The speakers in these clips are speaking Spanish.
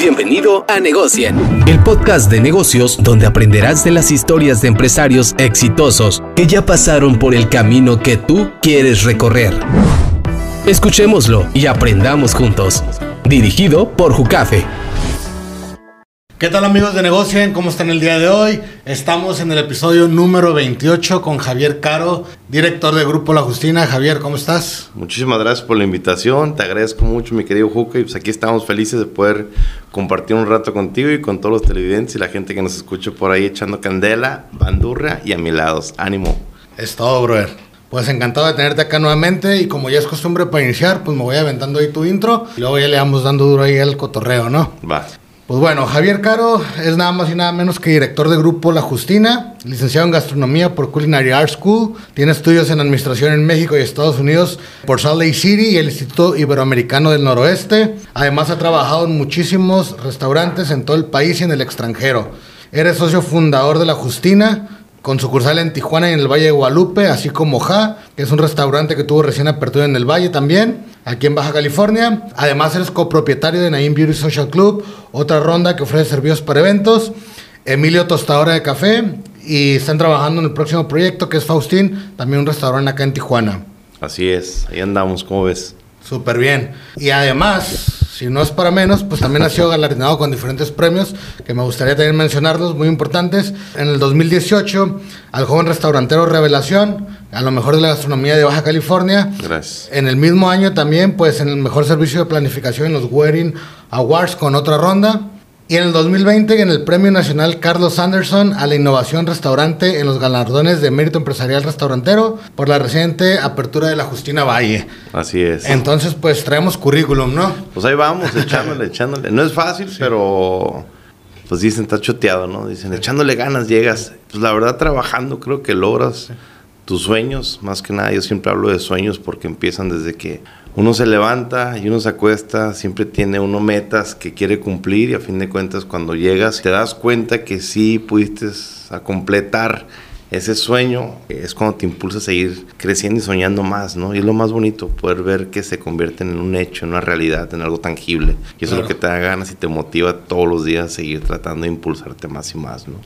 Bienvenido a Negocien, el podcast de negocios donde aprenderás de las historias de empresarios exitosos que ya pasaron por el camino que tú quieres recorrer. Escuchémoslo y aprendamos juntos. Dirigido por Jucafe. ¿Qué tal amigos de Negocien? ¿Cómo están el día de hoy? Estamos en el episodio número 28 con Javier Caro, director de Grupo La Justina. Javier, ¿cómo estás? Muchísimas gracias por la invitación, te agradezco mucho mi querido Juca y pues aquí estamos felices de poder compartir un rato contigo y con todos los televidentes y la gente que nos escucha por ahí echando candela, bandurra y a mi lado. Ánimo. Es todo, brother. Pues encantado de tenerte acá nuevamente y como ya es costumbre para iniciar, pues me voy aventando ahí tu intro y luego ya le vamos dando duro ahí al cotorreo, ¿no? Va. Pues bueno, Javier Caro es nada más y nada menos que director de grupo La Justina, licenciado en gastronomía por Culinary Art School, tiene estudios en administración en México y Estados Unidos por Salt Lake City y el Instituto Iberoamericano del Noroeste. Además ha trabajado en muchísimos restaurantes en todo el país y en el extranjero. Eres socio fundador de La Justina, con sucursal en Tijuana y en el Valle de Guadalupe, así como Ja, que es un restaurante que tuvo recién apertura en el Valle también, aquí en Baja California. Además, eres copropietario de Naim Beauty Social Club, otra ronda que ofrece servicios para eventos. Emilio Tostadora de Café y están trabajando en el próximo proyecto que es Faustín, también un restaurante acá en Tijuana. Así es, ahí andamos, ¿cómo ves? Súper bien. Y además, si no es para menos, pues también ha sido galardonado con diferentes premios que me gustaría también mencionarlos, muy importantes. En el 2018, al joven restaurantero Revelación, a lo mejor de la gastronomía de Baja California. Gracias. En el mismo año también, pues en el mejor servicio de planificación en los Wedding Awards con otra ronda. Y en el 2020 en el Premio Nacional Carlos Anderson a la Innovación Restaurante en los galardones de Mérito Empresarial Restaurantero por la reciente apertura de la Justina Valle. Así es. Entonces, pues traemos currículum, ¿no? Pues ahí vamos, echándole, echándole. No es fácil, pero pues dicen, está choteado, ¿no? Dicen, echándole ganas llegas. Pues la verdad, trabajando creo que logras tus sueños. Más que nada, yo siempre hablo de sueños porque empiezan desde que uno se levanta y uno se acuesta, siempre tiene uno metas que quiere cumplir y a fin de cuentas cuando llegas te das cuenta que sí pudiste a completar ese sueño, es cuando te impulsa a seguir creciendo y soñando más, ¿no? Y es lo más bonito, poder ver que se convierten en un hecho, en una realidad, en algo tangible. Y eso es lo que te da ganas y te motiva todos los días a seguir tratando de impulsarte más y más, ¿no?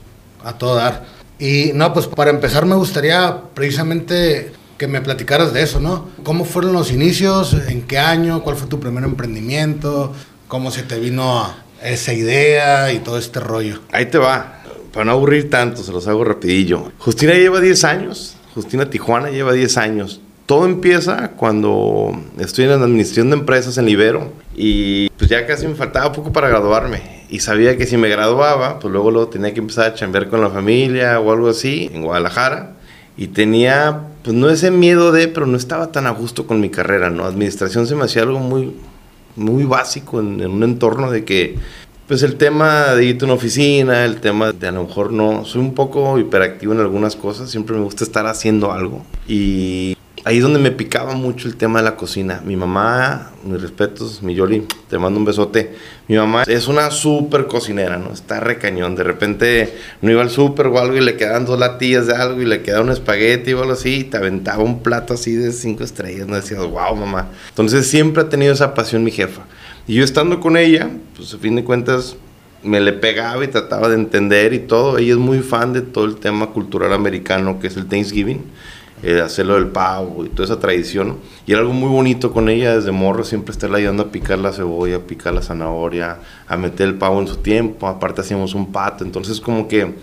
A todo dar. Y no, pues para empezar me gustaría precisamente que me platicaras de eso, ¿no? ¿Cómo fueron los inicios? ¿En qué año? ¿Cuál fue tu primer emprendimiento? ¿Cómo se te vino esa idea y todo este rollo? Ahí te va. Para no aburrir tanto, se los hago rapidillo. Justina lleva 10 años. Justina Tijuana lleva 10 años. Todo empieza cuando estoy en la administración de empresas en Libero y pues ya casi me faltaba poco para graduarme y sabía que si me graduaba, pues luego, luego tenía que empezar a chambear con la familia o algo así en Guadalajara y tenía pues no ese miedo de, pero no estaba tan a gusto con mi carrera, ¿no? Administración se me hacía algo muy, muy básico en, en un entorno de que, pues el tema de irte a una oficina, el tema de a lo mejor no, soy un poco hiperactivo en algunas cosas, siempre me gusta estar haciendo algo. Y ahí es donde me picaba mucho el tema de la cocina. Mi mamá, mis respetos, mi Yoli, te mando un besote. Mi mamá es una súper cocinera, ¿no? Está recañón. De repente no iba al súper o algo y le quedaban dos latillas de algo y le quedaba un espagueti o algo así y te aventaba un plato así de cinco estrellas. No decías, wow, mamá. Entonces siempre ha tenido esa pasión mi jefa. Y yo estando con ella, pues a fin de cuentas me le pegaba y trataba de entender y todo. Ella es muy fan de todo el tema cultural americano que es el Thanksgiving eh, hacerlo del pavo y toda esa tradición. Y era algo muy bonito con ella desde morro, siempre estarla ayudando a picar la cebolla, a picar la zanahoria, a meter el pavo en su tiempo. Aparte hacíamos un pato, entonces como que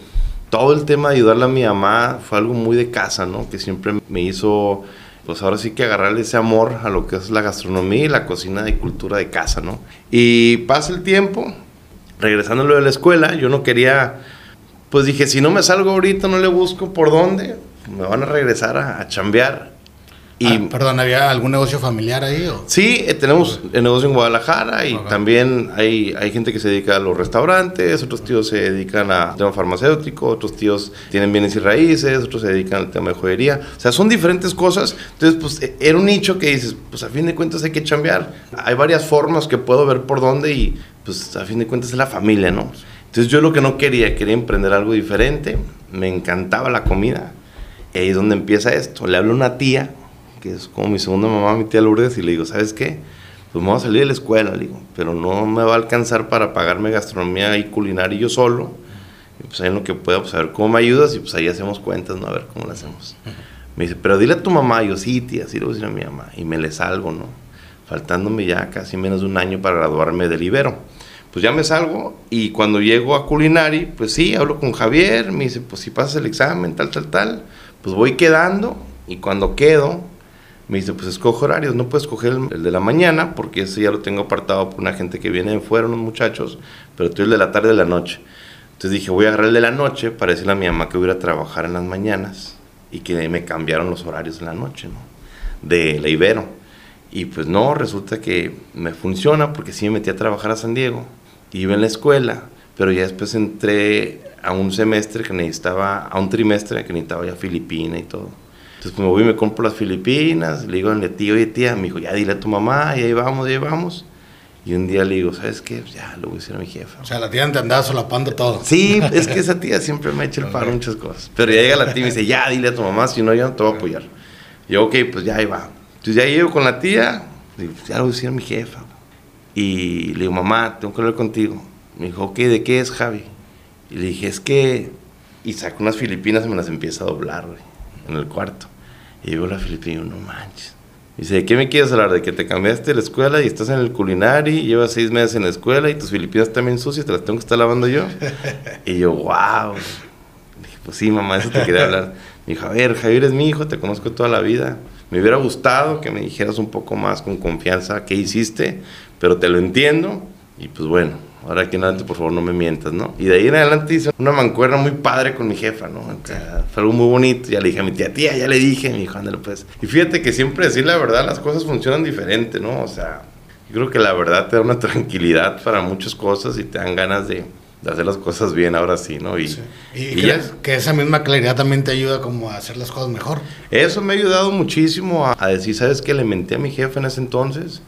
todo el tema de ayudarle a mi mamá fue algo muy de casa, ¿no? Que siempre me hizo, pues ahora sí que agarrarle ese amor a lo que es la gastronomía y la cocina de cultura de casa, ¿no? Y pasa el tiempo, regresando lo de la escuela, yo no quería, pues dije, si no me salgo ahorita, no le busco por dónde, me van a regresar a, a chambear. Y, ah, perdón, ¿había algún negocio familiar ahí? O? Sí, eh, tenemos el negocio en Guadalajara y okay. también hay, hay gente que se dedica a los restaurantes, otros tíos se dedican al tema farmacéutico, otros tíos tienen bienes y raíces, otros se dedican al tema de joyería. O sea, son diferentes cosas. Entonces, pues e, era un nicho que dices, pues a fin de cuentas hay que chambear. Hay varias formas que puedo ver por dónde y pues a fin de cuentas es la familia, ¿no? Entonces yo lo que no quería, quería emprender algo diferente. Me encantaba la comida. Y ahí es donde empieza esto. Le hablo a una tía, que es como mi segunda mamá, mi tía Lourdes, y le digo, ¿sabes qué? pues me voy a salir de la escuela, le digo, pero no me va a alcanzar para pagarme gastronomía y culinaria yo solo. Y pues ahí en lo que pueda, pues a ver cómo me ayudas y pues ahí hacemos cuentas, ¿no? A ver cómo lo hacemos. Me dice, pero dile a tu mamá, yo sí, tía, sí le voy a decir a mi mamá. Y me le salgo, ¿no? Faltándome ya casi menos de un año para graduarme del Ibero. Pues ya me salgo y cuando llego a Culinari, pues sí, hablo con Javier, me dice, pues si pasas el examen, tal, tal, tal, pues voy quedando y cuando quedo, me dice, pues escoge horarios, no puedes escoger el, de la mañana porque ese ya lo tengo apartado por una gente que viene de fuera, unos muchachos, pero tú el de la tarde de la noche. Entonces dije, voy a agarrar el de la noche para decirle a mi mamá que voy a trabajar en las mañanas y que me cambiaron los horarios en la noche, ¿no? De la Ibero. Y pues no, resulta que me funciona porque sí me metí a trabajar a San Diego, iba en la escuela, pero ya después entré a un semestre que necesitaba, a un trimestre que necesitaba ya Filipina y todo. Entonces pues me voy y me compro las Filipinas, le digo al tío, oye tía, me dijo, ya dile a tu mamá, y ahí vamos, y ahí vamos. Y un día le digo, ¿sabes qué? Pues ya lo voy a decir a mi jefa. O sea, la tía te andaba solapando todo. Sí, es que esa tía siempre me ha hecho el paro muchas cosas. Pero ya llega la tía y me dice, ya dile a tu mamá, si no, yo no te voy a apoyar. Y yo, ok, pues ya ahí va. Entonces ya llego con la tía, digo, ya lo voy a decir a mi jefa. Y le digo, mamá, tengo que hablar contigo. Me dijo, ok, ¿de qué es Javi? Y le dije, es que. Y saco unas filipinas y me las empieza a doblar, güey, en el cuarto. Y digo la filipina y digo, no manches. Dice, ¿de qué me quieres hablar? ¿De que te cambiaste de la escuela y estás en el culinari, llevas seis meses en la escuela y tus filipinas también sucias, te las tengo que estar lavando yo? y yo, wow. Dije, pues sí, mamá, eso te quería hablar. Me dijo, a ver, Javier es mi hijo, te conozco toda la vida. Me hubiera gustado que me dijeras un poco más con confianza qué hiciste, pero te lo entiendo. Y pues bueno, ahora aquí en adelante por favor no me mientas, ¿no? Y de ahí en adelante hice una mancuerna muy padre con mi jefa, ¿no? O sea, fue algo muy bonito, ya le dije a mi tía, tía, ya le dije, mi hijo, ándale pues. Y fíjate que siempre decir la verdad, las cosas funcionan diferente, ¿no? O sea, yo creo que la verdad te da una tranquilidad para muchas cosas y te dan ganas de, de hacer las cosas bien ahora sí, ¿no? Y, ¿Y, crees que esa misma claridad también te ayuda como a hacer las cosas mejor? Eso me ha ayudado muchísimo a, a decir, ¿sabes qué? Le menté a mi jefe en ese entonces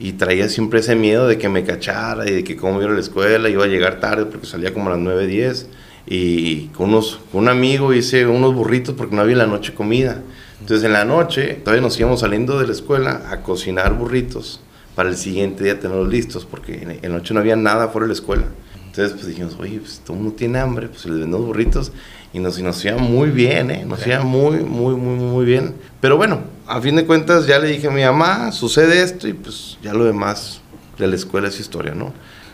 y traía siempre ese miedo de que me cachara y de que como iba a la escuela, iba a llegar tarde porque salía como a las 9, 10 y con, unos, con un amigo hice unos burritos porque no había en la noche comida. Entonces en la noche todavía nos íbamos saliendo de la escuela a cocinar burritos para el siguiente día tenerlos listos porque en, la noche no había nada fuera de la escuela. Entonces pues dijimos, oye, pues todo el mundo tiene hambre, pues les vendemos burritos y nos, y nos iba muy bien, ¿eh? Nos iba muy, muy, muy, muy bien. Pero bueno, a fin de cuentas ya le dije a mi mamá, sucede esto y pues ya lo demás de la escuela es historia, ¿no?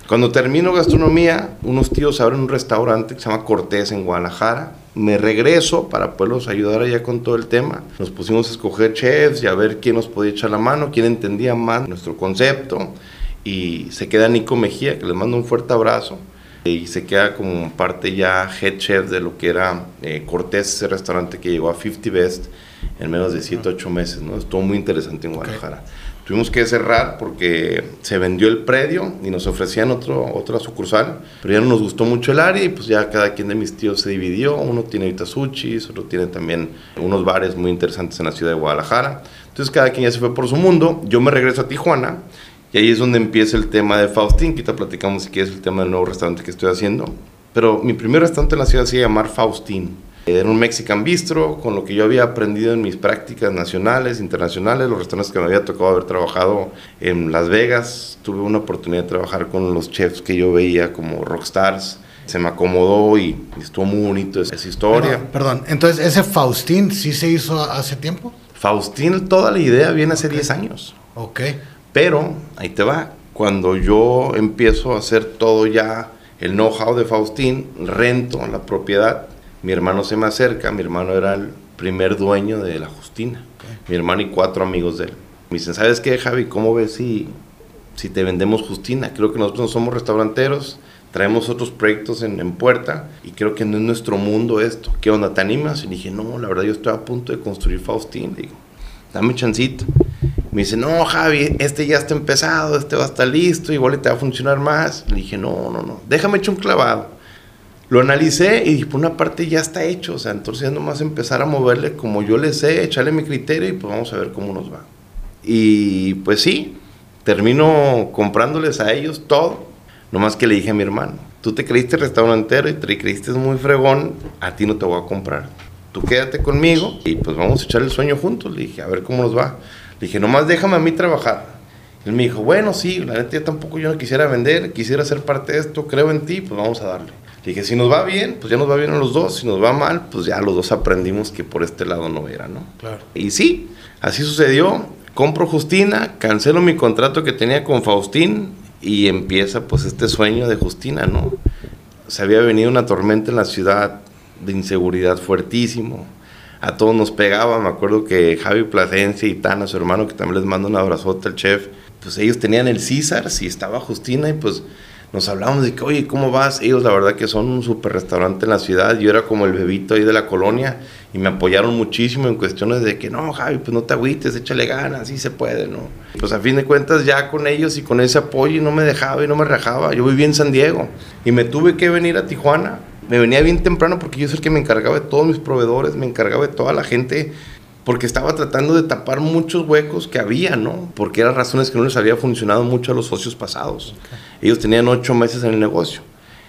Cuando termino gastronomía, unos tíos abren un restaurante que se llama Cortés en Guadalajara. Me regreso para poderlos ayudar allá con todo el tema. Nos pusimos a escoger chefs y a ver quién nos podía echar la mano, quién entendía más nuestro concepto. Y se queda Nico Mejía, que les mando un fuerte abrazo y se queda como parte ya head chef de lo que era eh, Cortés, ese restaurante que llegó a 50 Best en menos de 7, 8 meses, ¿no? Estuvo muy interesante en Guadalajara. Tuvimos que cerrar porque se vendió el predio y nos ofrecían otro, otra sucursal, pero ya no nos gustó mucho el área y pues ya cada quien de mis tíos se dividió. Uno tiene ahorita otro tiene también unos bares muy interesantes en la ciudad de Guadalajara. Entonces cada quien ya se fue por su mundo. Yo me regreso a Tijuana y ahí es donde empieza el tema de Faustín, que ahorita platicamos si quieres el tema del nuevo restaurante que estoy haciendo. Pero mi primer restaurante en la ciudad se iba a llamar Faustín. Era un Mexican Bistro, con lo que yo había aprendido en mis prácticas nacionales, internacionales, los restaurantes que me había tocado haber trabajado en Las Vegas. Tuve una oportunidad de trabajar con los chefs que yo veía como rockstars. Se me acomodó y estuvo muy bonito esa historia. Perdón, perdón. entonces ese Faustín sí se hizo hace tiempo. Faustín, toda la idea viene hace 10 años. Ok. Pero, ahí te va, cuando yo empiezo a hacer todo ya, el know-how de Faustín, rento la propiedad, mi hermano se me acerca, mi hermano era el primer dueño de la Justina, mi hermano y cuatro amigos de él. Me dicen, ¿sabes qué, Javi? ¿Cómo ves si, si te vendemos Justina? Creo que nosotros no somos restauranteros, traemos otros proyectos en, puerta y creo que no es nuestro mundo esto. ¿Qué onda? ¿Te animas? Y dije, no, la verdad yo estoy a punto de construir Faustín. digo, dame chancito. Me dice, no, Javi, este ya está empezado, este va a estar listo, igual te va a funcionar más. Le dije, no, no, no, déjame echar un clavado. Lo analicé y dije, por una parte ya está hecho, o sea, entonces ya nomás empezar a moverle como yo le sé, echarle mi criterio y pues vamos a ver cómo nos va. Y pues sí, termino comprándoles a ellos todo, nomás que le dije a mi hermano, tú te creíste restaurantero y te creíste muy fregón, a ti no te voy a comprar. Tú quédate conmigo y pues vamos a echar el sueño juntos. Le dije, a ver cómo nos va. Le dije, nomás déjame a mí trabajar. Él me dijo, bueno, sí, la neta yo tampoco yo no quisiera vender, quisiera ser parte de esto, creo en ti, pues vamos a darle. Dije, si nos va bien, pues ya nos va bien a los dos, si nos va mal, pues ya los dos aprendimos que por este lado no era, ¿no? Claro. Y sí, así sucedió. Compro Justina, cancelo mi contrato que tenía con Faustín y empieza pues este sueño de Justina, ¿no? Se había venido una tormenta en la ciudad de inseguridad fuertísimo. A todos nos pegaba, me acuerdo que Javi Plasencia y Tana, su hermano, que también les mando un abrazote al chef, pues ellos tenían el César, y estaba Justina y pues nos hablábamos de que, oye, ¿cómo vas? Ellos la verdad que son un super restaurante en la ciudad, yo era como el bebito ahí de la colonia y me apoyaron muchísimo en cuestiones de que, no, Javi, pues no te agüites, échale ganas, así se puede, ¿no? Pues a fin de cuentas ya con ellos y con ese apoyo no me dejaba y no me rajaba, yo vivía en San Diego y me tuve que venir a Tijuana, me venía bien temprano porque yo soy el que me encargaba de todos mis proveedores, me encargaba de toda la gente porque estaba tratando de tapar muchos huecos que había, ¿no? Porque eran razones que no les había funcionado mucho a los socios pasados. Ellos tenían ocho meses en el negocio.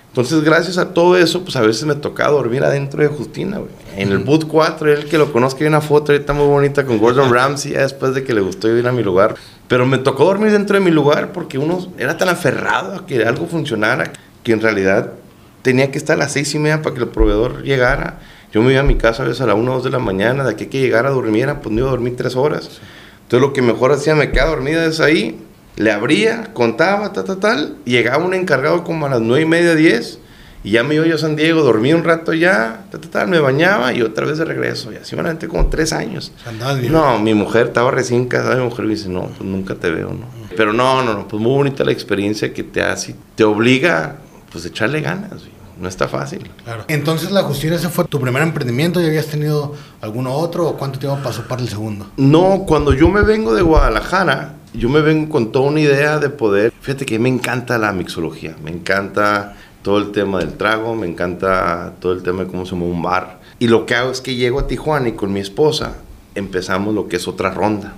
Entonces, gracias a todo eso, pues a veces me tocaba dormir adentro de Justina, güey. En el boot 4, el que lo conozca, hay una foto ahorita muy bonita con Gordon Ramsay, ya después de que le gustó ir a mi lugar. Pero me tocó dormir dentro de mi lugar porque uno era tan aferrado a que algo funcionara que en realidad tenía que estar a las seis y media para que el proveedor llegara yo me iba a mi casa a veces a las 1 o 2 de la mañana, de aquí que llegara a dormir, pues me iba a dormir 3 horas. Entonces lo que mejor hacía, me quedaba dormida es ahí, le abría, contaba, tal, tal, tal, llegaba un encargado como a las 9 y media, 10, y ya me iba yo a San Diego, dormí un rato ya, tal, tal, tal, me bañaba y otra vez de regreso. Y así me como 3 años. No, mi mujer estaba recién casada, mi mujer me dice, no, pues nunca te veo, ¿no? Pero no, no, no, pues muy bonita la experiencia que te hace, te obliga, pues, a echarle ganas, no está fácil. Claro. Entonces, la justicia, ese fue tu primer emprendimiento, ¿ya habías tenido alguno otro o cuánto tiempo pasó para el segundo? No, cuando yo me vengo de Guadalajara, yo me vengo con toda una idea de poder, fíjate que me encanta la mixología, me encanta todo el tema del trago, me encanta todo el tema de cómo se mueve un bar. Y lo que hago es que llego a Tijuana y con mi esposa empezamos lo que es otra ronda.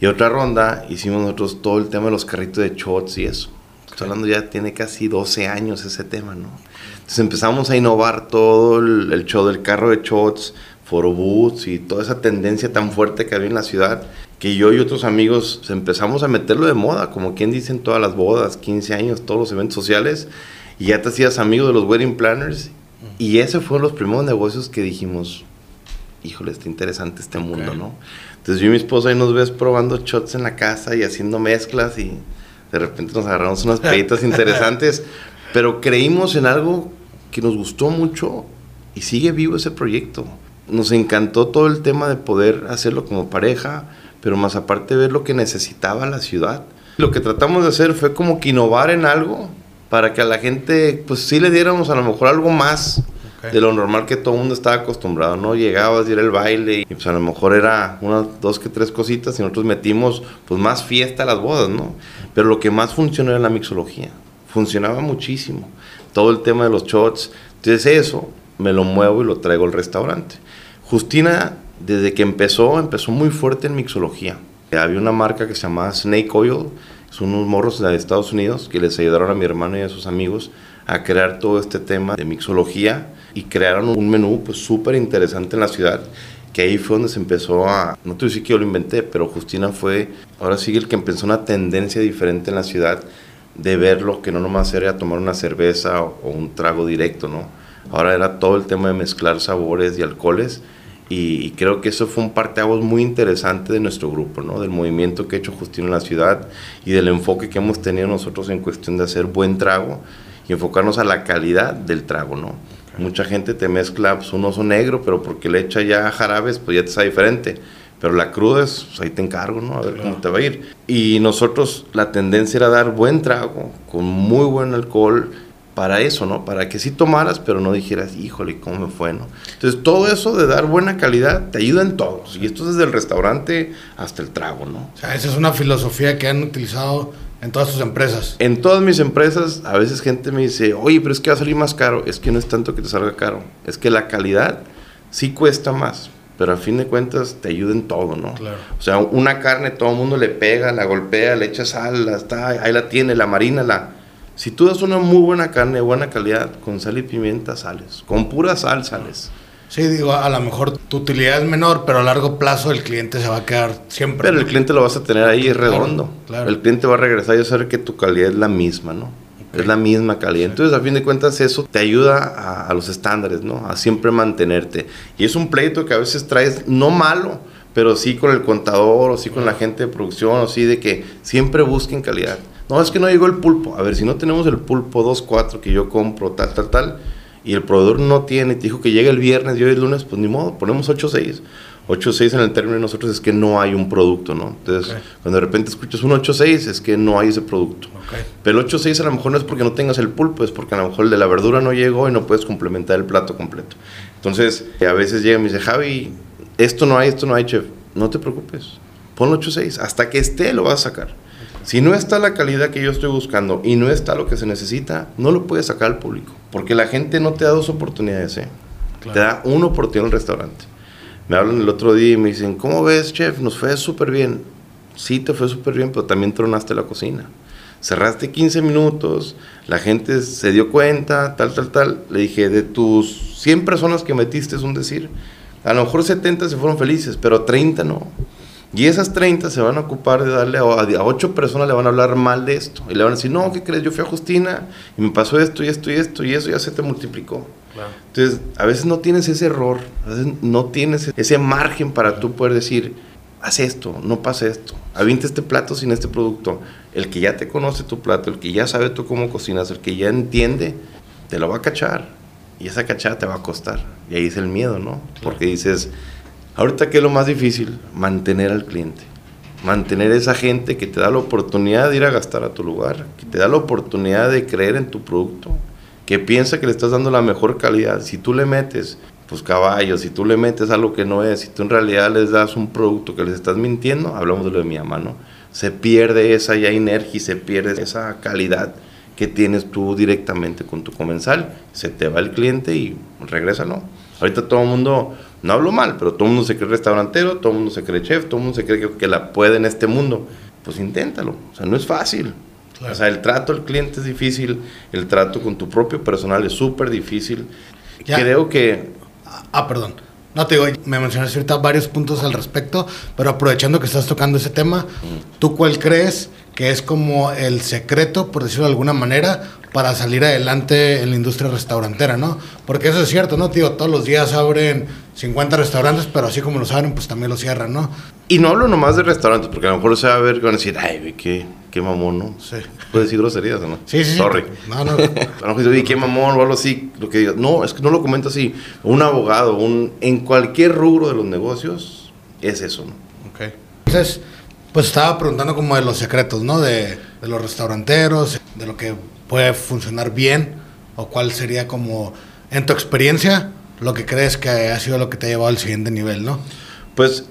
Y otra ronda hicimos nosotros todo el tema de los carritos de shots y eso. Estoy hablando ya tiene casi 12 años ese tema, ¿no? Entonces empezamos a innovar todo el, show del carro de shots, foroboots y toda esa tendencia tan fuerte que había en la ciudad, que yo y otros amigos empezamos a meterlo de moda, como quien dicen todas las bodas, 15 años, todos los eventos sociales, y ya te hacías amigo de los wedding planners, y ese fueron los primeros negocios que dijimos, híjole, está interesante este mundo, ¿no? Entonces yo y mi esposa ahí nos ves probando shots en la casa y haciendo mezclas y de repente nos agarramos unas peditas interesantes, pero creímos en algo que nos gustó mucho y sigue vivo ese proyecto. Nos encantó todo el tema de poder hacerlo como pareja, pero más aparte ver lo que necesitaba la ciudad. Lo que tratamos de hacer fue como que innovar en algo para que a la gente, pues sí le diéramos a lo mejor algo más de lo normal que todo el mundo estaba acostumbrado, ¿no? Llegabas y era el baile y pues a lo mejor era unas dos que tres cositas y nosotros metimos pues más fiesta a las bodas, ¿no? Pero lo que más funcionó era la mixología. Funcionaba muchísimo todo el tema de los shots. Entonces eso me lo muevo y lo traigo al restaurante. Justina, desde que empezó, empezó muy fuerte en mixología. Había una marca que se llamaba Snake Oil, son unos morros de Estados Unidos que les ayudaron a mi hermano y a sus amigos a crear todo este tema de mixología y crearon un menú pues súper interesante en la ciudad que ahí fue donde se empezó a, no te voy a que yo lo inventé, pero Justina fue, ahora sigue el que empezó una tendencia diferente en la ciudad de verlo, que no nomás era tomar una cerveza o, un trago directo, ¿no? Ahora era todo el tema de mezclar sabores y alcoholes y, creo que eso fue un parteaguas muy interesante de nuestro grupo, ¿no? Del movimiento que ha hecho Justino en la ciudad y del enfoque que hemos tenido nosotros en cuestión de hacer buen trago y enfocarnos a la calidad del trago, ¿no? Mucha gente te mezcla pues, un oso negro, pero porque le echa ya jarabes, pues ya te está diferente pero la cruda es, pues ahí te encargo, ¿no? A ver cómo te va a ir. Y nosotros la tendencia era dar buen trago, con muy buen alcohol, para eso, ¿no? Para que sí tomaras, pero no dijeras, híjole, ¿cómo me fue, no? Entonces, todo eso de dar buena calidad te ayuda en todos. Y esto es desde el restaurante hasta el trago, ¿no? O sea, esa es una filosofía que han utilizado en todas sus empresas. En todas mis empresas, a veces gente me dice, oye, pero es que va a salir más caro. Es que no es tanto que te salga caro, es que la calidad sí cuesta más pero a fin de cuentas te ayuda en todo, ¿no? Claro. O sea, una carne todo el mundo le pega, la golpea, le echa sal, está, ahí la tiene, la marina, la... Si tú das una muy buena carne, buena calidad, con sal y pimienta sales, con pura sal sales. Sí, digo, a lo mejor tu utilidad es menor, pero a largo plazo el cliente se va a quedar siempre. Pero el cliente lo vas a tener ahí redondo. Claro, El cliente va a regresar y a saber que tu calidad es la misma, ¿no? Es la misma calidad. Entonces, a fin de cuentas, eso te ayuda a, los estándares, ¿no? A siempre mantenerte. Y es un pleito que a veces traes, no malo, pero sí con el contador o sí con la gente de producción o sí de que siempre busquen calidad. No, es que no llegó el pulpo. A ver, si no tenemos el pulpo 2.4 que yo compro, tal, tal, tal, y el proveedor no tiene, te dijo que llega el viernes y hoy es lunes, pues ni modo, ponemos 8.6. 8.6 en el término de nosotros es que no hay un producto, ¿no? Entonces, cuando de repente escuchas un 8.6 es que no hay ese producto. Pero el 8.6 a lo mejor no es porque no tengas el pulpo, es porque a lo mejor el de la verdura no llegó y no puedes complementar el plato completo. Entonces, a veces llega y me dice, Javi, esto no hay, esto no hay, chef. No te preocupes, pon 8.6, hasta que esté lo vas a sacar. Si no está la calidad que yo estoy buscando y no está lo que se necesita, no lo puedes sacar al público. Porque la gente no te da dos oportunidades, ¿eh? Te da una oportunidad el restaurante. Me hablan el otro día y me dicen, ¿cómo ves, chef? Nos fue súper bien. Sí, te fue súper bien, pero también tronaste la cocina. Cerraste 15 minutos, la gente se dio cuenta, tal, tal, tal. Le dije, de tus 100 personas que metiste, es un decir, a lo mejor 70 se fueron felices, pero 30 no. Y esas 30 se van a ocupar de darle a, a 8 personas, le van a hablar mal de esto. Y le van a decir, no, ¿qué crees? Yo fui a Justina y me pasó esto y esto y esto y eso ya se te multiplicó. Entonces, a veces no tienes ese error, a veces no tienes ese margen para tú poder decir, haz esto, no pasa esto, avienta este plato sin este producto. El que ya te conoce tu plato, el que ya sabe tú cómo cocinas, el que ya entiende, te lo va a cachar. Y esa cachada te va a costar. Y ahí es el miedo, ¿no? Porque dices, Ahorita, ¿qué es lo más difícil? Mantener al cliente. Mantener esa gente que te da la oportunidad de ir a gastar a tu lugar, que te da la oportunidad de creer en tu producto, que piensa que le estás dando la mejor calidad. Si tú le metes, pues caballos, si tú le metes algo que no es, si tú en realidad les das un producto que les estás mintiendo, hablamos de lo de mi mamá. Se pierde esa ya energía, se pierde esa calidad que tienes tú directamente con tu comensal. Se te va el cliente y regresa, ¿no? Ahorita todo el mundo no hablo mal, pero todo el mundo se cree restaurantero, todo el mundo se cree chef, todo el mundo se cree que, la puede en este mundo. Pues inténtalo, o sea, no es fácil. O sea, el trato al cliente es difícil, el trato con tu propio personal es súper difícil. Creo que... Ah, perdón. No te digo, me mencionaste ahorita varios puntos al respecto, pero aprovechando que estás tocando ese tema, ¿tú cuál crees que es como el secreto, por decirlo de alguna manera, para salir adelante en la industria restaurantera, ¿no? Porque eso es cierto, ¿no? Tío, todos los días abren 50 restaurantes, pero así como los abren, pues también los cierran, ¿no? Y no hablo nomás de restaurantes, porque a lo mejor se va a ver, van a decir, ay, qué, qué mamón, ¿no? Sí. Puedes decir groserías, ¿no? Sí, sí, Sorry. No, no. a lo mejor qué mamón o algo así, lo que digas. No, es que no lo comento así. Un abogado, un, en cualquier rubro de los negocios, es eso, ¿no? Ok. Entonces, pues estaba preguntando como de los secretos, ¿no? De, de los restauranteros, de lo que puede funcionar bien o cuál sería como, en tu experiencia, lo que crees que ha sido lo que te ha llevado al siguiente nivel, ¿no? Pues,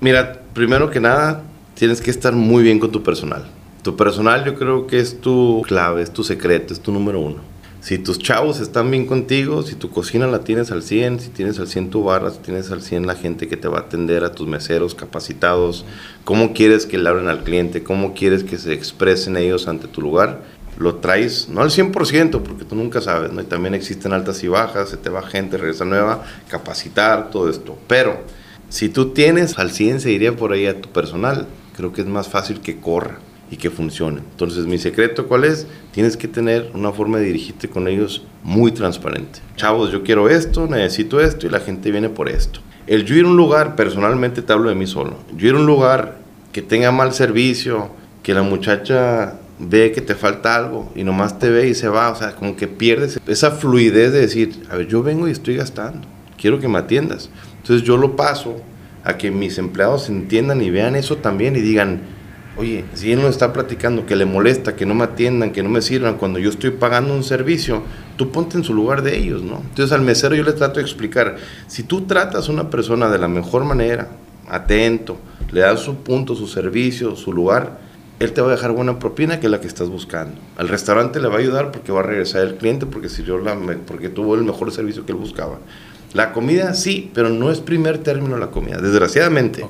mira, primero que nada, tienes que estar muy bien con tu personal. Tu personal yo creo que es tu clave, es tu secreto, es tu número uno. Si tus chavos están bien contigo, si tu cocina la tienes al 100, si tienes al 100 tu barra, si tienes al 100 la gente que te va a atender, a tus meseros capacitados, cómo quieres que le hablen al cliente, cómo quieres que se expresen ellos ante tu lugar, lo traes, no al 100%, porque tú nunca sabes, ¿no? Y también existen altas y bajas, se te va gente, regresa nueva, capacitar, todo esto. Pero si tú tienes al 100, se diría por ahí a tu personal, creo que es más fácil que corra y que funcione. Entonces, mi secreto, ¿cuál es? Tienes que tener una forma de dirigirte con ellos muy transparente. Chavos, yo quiero esto, necesito esto y la gente viene por esto. El yo ir a un lugar, personalmente te hablo de mí solo, yo ir a un lugar que tenga mal servicio, que la muchacha ve que te falta algo y nomás te ve y se va, o sea, como que pierdes esa fluidez de decir, a ver, yo vengo y estoy gastando, quiero que me atiendas. Entonces yo lo paso a que mis empleados entiendan y vean eso también y digan, oye, si él no está platicando que le molesta, que no me atiendan, que no me sirvan cuando yo estoy pagando un servicio, tú ponte en su lugar de ellos, ¿no? Entonces al mesero yo le trato de explicar, si tú tratas a una persona de la mejor manera, atento, le das su punto, su servicio, su lugar, él te va a dejar buena propina que es la que estás buscando. Al restaurante le va a ayudar porque va a regresar el cliente porque, sirvió la, porque tuvo el mejor servicio que él buscaba. La comida sí, pero no es primer término la comida, desgraciadamente.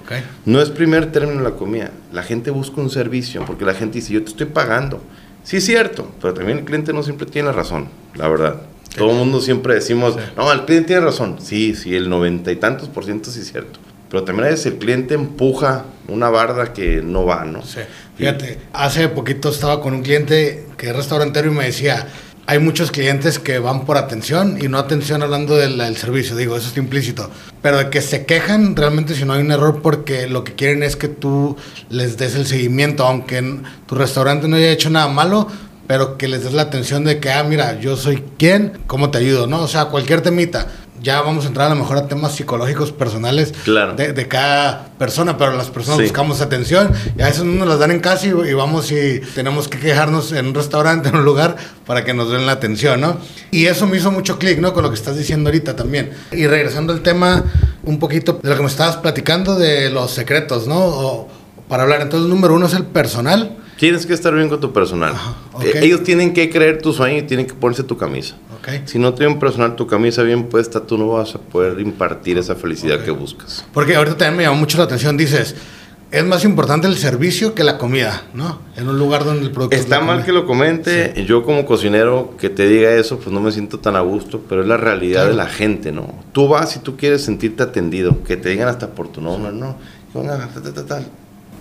No es primer término la comida. La gente busca un servicio porque la gente dice, yo te estoy pagando. Sí es cierto, pero también el cliente no siempre tiene la razón, la verdad. Todo el mundo siempre decimos, no, el cliente tiene razón. Sí, sí, el noventa y tantos por ciento sí es cierto. Pero también a veces el cliente empuja una barda que no va, ¿no? Sí. Fíjate, hace poquito estaba con un cliente que es restaurantero y me decía, hay muchos clientes que van por atención y no atención hablando del, servicio, digo, eso está implícito, pero de que se quejan realmente si no hay un error porque lo que quieren es que tú les des el seguimiento, aunque tu restaurante no haya hecho nada malo, pero que les des la atención de que, ah, mira, yo soy quién, ¿cómo te ayudo? ¿No? O sea, cualquier temita ya vamos a entrar a lo mejor a temas psicológicos personales de, de, cada persona, pero las personas buscamos atención y a veces no nos las dan en casa y, vamos y tenemos que quejarnos en un restaurante, en un lugar, para que nos den la atención, ¿no? Y eso me hizo mucho clic, ¿no? Con lo que estás diciendo ahorita también. Y regresando al tema un poquito de lo que me estabas platicando de los secretos, ¿no? O, para hablar, entonces, número uno es el personal. Tienes que estar bien con tu personal. Eh, ellos tienen que creer tu sueño y tienen que ponerse tu camisa. Si no tienen personal tu camisa bien puesta, tú no vas a poder impartir esa felicidad que buscas. Porque ahorita también me llamó mucho la atención, dices, es más importante el servicio que la comida, ¿no? En un lugar donde el producto... Está mal que lo comente, yo como cocinero que te diga eso, pues no me siento tan a gusto, pero es la realidad de la gente, ¿no? Tú vas y tú quieres sentirte atendido, que te digan hasta por tu nombre, ¿no?